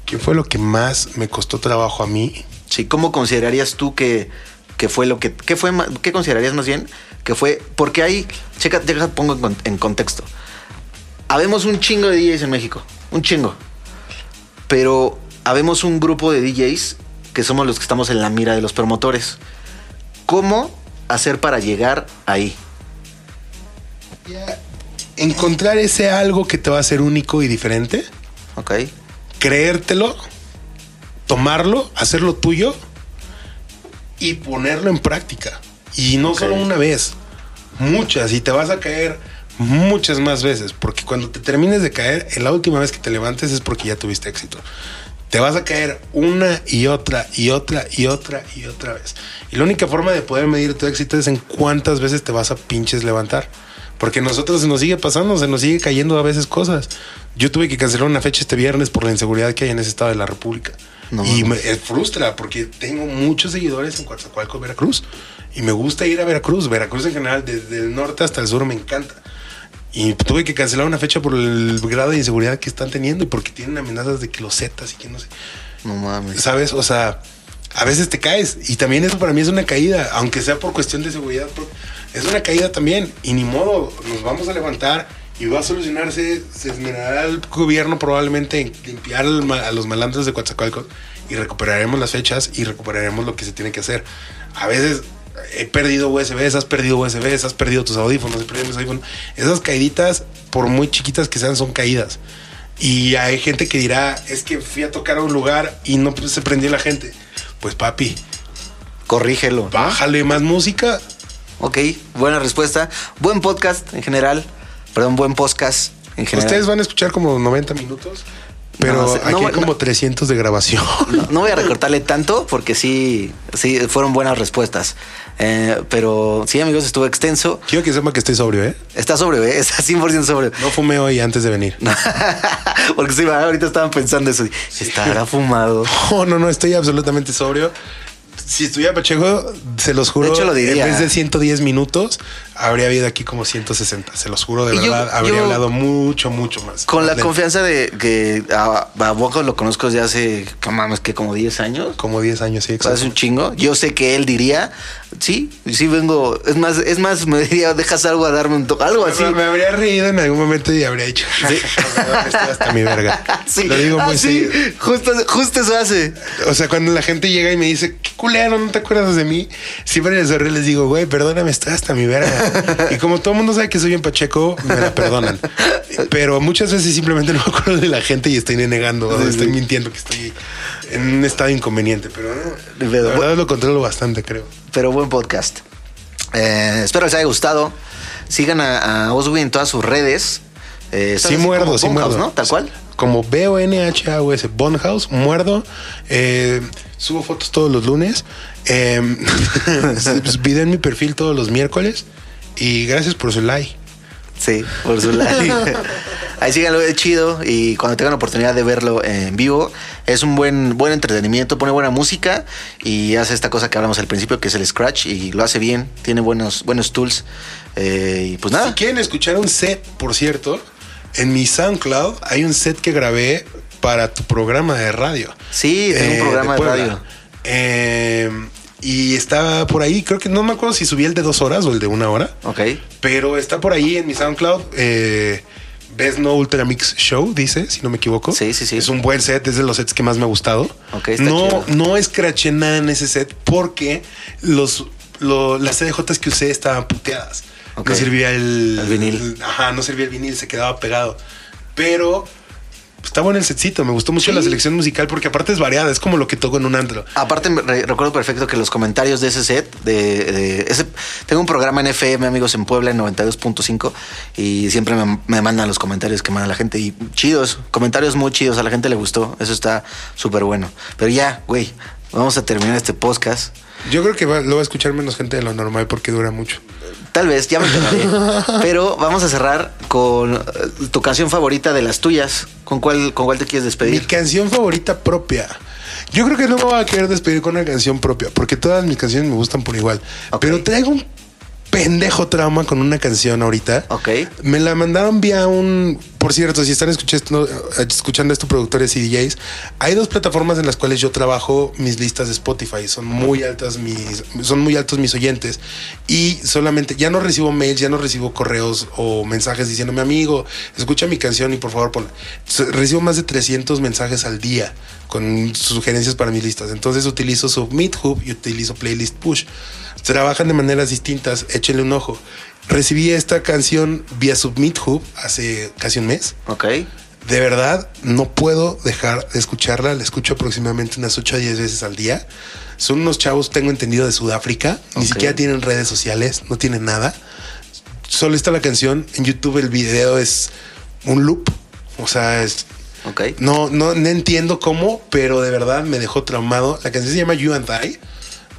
¿Qué fue lo que más me costó trabajo a mí? Sí, ¿cómo considerarías tú que, que fue lo que... ¿qué, fue, ¿Qué considerarías más bien que fue? Porque hay... Checa, checa, pongo en, en contexto. Habemos un chingo de DJs en México. Un chingo. Pero habemos un grupo de DJs que somos los que estamos en la mira de los promotores. ¿Cómo hacer para llegar ahí? Encontrar ese algo que te va a hacer único y diferente, ¿Ok? creértelo, tomarlo, hacerlo tuyo y ponerlo en práctica. Y no solo una vez, muchas. Y te vas a caer muchas más veces. Porque cuando te termines de caer, en la última vez que te levantes es porque ya tuviste éxito. Te vas a caer una y otra y otra y otra y otra vez. Y la única forma de poder medir tu éxito es en cuántas veces te vas a pinches levantar. Porque nosotros se nos sigue pasando, se nos sigue cayendo a veces cosas. Yo tuve que cancelar una fecha este viernes por la inseguridad que hay en ese estado de la República. No y me eh, frustra porque tengo muchos seguidores en Coatzacoalcos, Veracruz. Y me gusta ir a Veracruz. Veracruz en general, desde el norte hasta el sur, me encanta. Y tuve que cancelar una fecha por el grado de inseguridad que están teniendo y porque tienen amenazas de que los zetas y que no sé. No mames. ¿Sabes? O sea, a veces te caes y también eso para mí es una caída, aunque sea por cuestión de seguridad, pero es una caída también y ni modo, nos vamos a levantar y va a solucionarse, se esmerará el gobierno probablemente en limpiar a los malandros de Coatzacoalcos y recuperaremos las fechas y recuperaremos lo que se tiene que hacer. A veces he perdido USBs, has perdido USBs, has perdido tus audífonos, he perdido mis audífonos. Esas caíditas, por muy chiquitas que sean, son caídas. Y hay gente que dirá, es que fui a tocar a un lugar y no se prendió la gente. Pues papi, Corrígelo. ¿no? bájale más música. Ok, buena respuesta. Buen podcast en general. Perdón, buen podcast en general. Ustedes van a escuchar como 90 minutos, pero No, aquí no, hay no. como 300 de grabación. No, no voy a recortarle tanto porque sí, sí, fueron buenas respuestas. Eh, pero sí, amigos, estuvo extenso. Quiero que sepa que estoy sobrio, ¿eh? Está sobre, ¿eh? está 100% sobre. No fumé hoy antes de venir. porque sí, ahorita estaban pensando eso. Estará fumado. No, no, no, estoy absolutamente sobrio. Si estuviera Pacheco, se los juro, De hecho, lo diría. en vez de 110 minutos, habría habido aquí como 160. Se los juro, de Y yo- verdad, habría yo- hablado mucho, mucho más. Con la Lento. confianza de que a, a Boca lo conozco desde hace, que mames, que como 10 años. Como 10 años, sí, Hace un exacto. chingo. Yo sé que él diría, sí, sí vengo. Es más, es más, me diría, dejas algo a darme un to- algo así. Me, me habría reído en algún momento y habría dicho, Sí. estoy hasta mi verga. Sí. Lo digo Ah, muy sí, seguido. justo, justo eso hace. O sea, cuando la gente llega y me dice, qué culero, ¿no te acuerdas de mí? Siempre les sonrío les digo, güey, perdóname, estoy hasta mi verga. y como todo el mundo sabe que soy bien pacheco, me la perdonan. Pero muchas veces simplemente no me acuerdo de la gente y estoy negando, estoy mintiendo que estoy en un estado inconveniente. Pero no, la verdad lo controlo bastante, creo. Pero buen podcast. Eh, espero les haya gustado. Sigan a, a Oswi en todas sus redes. Eh, Sí muerdo, sí muerdo. ¿no? Tal cual. Como B-O-N-H-A-U-S, Bonhouse, muerdo. Eh, subo fotos todos los lunes. Eh, video en mi perfil todos los miércoles. Y gracias por su like. Sí, por su like. Ahí síganlo, es chido. Y cuando tengan la oportunidad de verlo en vivo, es un buen, buen entretenimiento, pone buena música y hace esta cosa que hablamos al principio, que es el scratch, y lo hace bien, tiene buenos, buenos tools. Eh, y pues nada. Si quieren escuchar un set, por cierto, en mi SoundCloud hay un set que grabé para tu programa de radio. Sí, tengo un programa de radio. Eh, y estaba por ahí, creo que no me acuerdo si subí el de dos horas o el de una hora, Ok. pero está por ahí en mi SoundCloud. Eh, Best No Ultra Mix Show, dice, si no me equivoco. Sí, sí, sí. Es un buen set, es de los sets que más me ha gustado. Ok, está no, chido. no escraché nada en ese set porque los, lo- las CDJs que usé estaban puteadas. No servía el, El vinil. el- ajá, no servía el vinil, se quedaba pegado. Pero pues, está bueno el setcito. Me gustó mucho Sí. la selección musical porque aparte es variada, es como lo que toco en un antro. Aparte, re- recuerdo perfecto que los comentarios de ese set, de, de ese, tengo un programa en FM, amigos, en Puebla, en 92.5, y siempre me, me mandan los comentarios que manda la gente, y chidos, comentarios muy chidos, a la gente le gustó, eso está súper bueno. Pero ya, güey, vamos a terminar este podcast. Yo creo que va- lo va a escuchar menos gente de lo normal porque dura mucho. Tal vez, ya me enteraré. Pero vamos a cerrar con eh, tu canción favorita de las tuyas. ¿Con cuál, con cuál te quieres Mi despedir? canción favorita propia. Yo creo que no me voy a querer despedir con una canción propia, porque todas mis canciones me gustan por igual. Pero traigo un pendejo trauma con una canción ahorita. Ok. Me la mandaron vía un. Por cierto, si están escuchando, escuchando esto, productores y DJs, hay dos plataformas en las cuales yo trabajo mis listas de Spotify. Son muy altas mis, son muy altos mis oyentes. Y solamente, ya no recibo mails, ya no recibo correos o mensajes diciéndome, amigo, escucha mi canción y por favor ponla. Recibo más de 300 mensajes al día con sugerencias para mis listas. Entonces utilizo Submit Hub y utilizo Playlist Push. Trabajan de maneras distintas, échenle un ojo. Recibí esta canción vía Submit Hub hace casi un mes. Ok. De verdad, no puedo dejar de escucharla. La escucho aproximadamente unas 8 a 10 veces al día. Son unos chavos, tengo entendido, de Sudáfrica. Ni Ok. siquiera tienen redes sociales, no tienen nada. Solo está la canción. En YouTube el video es un loop. O sea, es, Ok. no, no, no entiendo cómo, pero de verdad me dejó traumado. La canción se llama You and I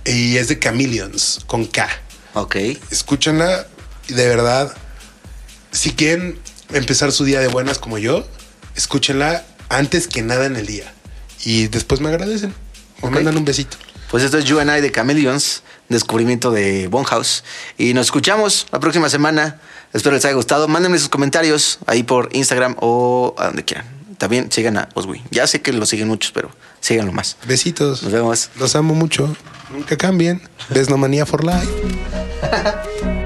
y es de Chameleons con K. Ok. Escúchenla y de verdad, si quieren empezar su día de buenas como yo, escúchenla antes que nada en el día. Y después me agradecen. Me Ok. mandan un besito. Pues esto es You and I de Chameleons, descubrimiento de Bonhouse. Y nos escuchamos la próxima semana. Espero les haya gustado. Mándenme sus comentarios ahí por Instagram o a donde quieran. También sigan a Oswi. Ya sé que lo siguen muchos, pero síganlo más. Besitos. Nos vemos. Los amo mucho. Nunca cambien. Besnomanía for life.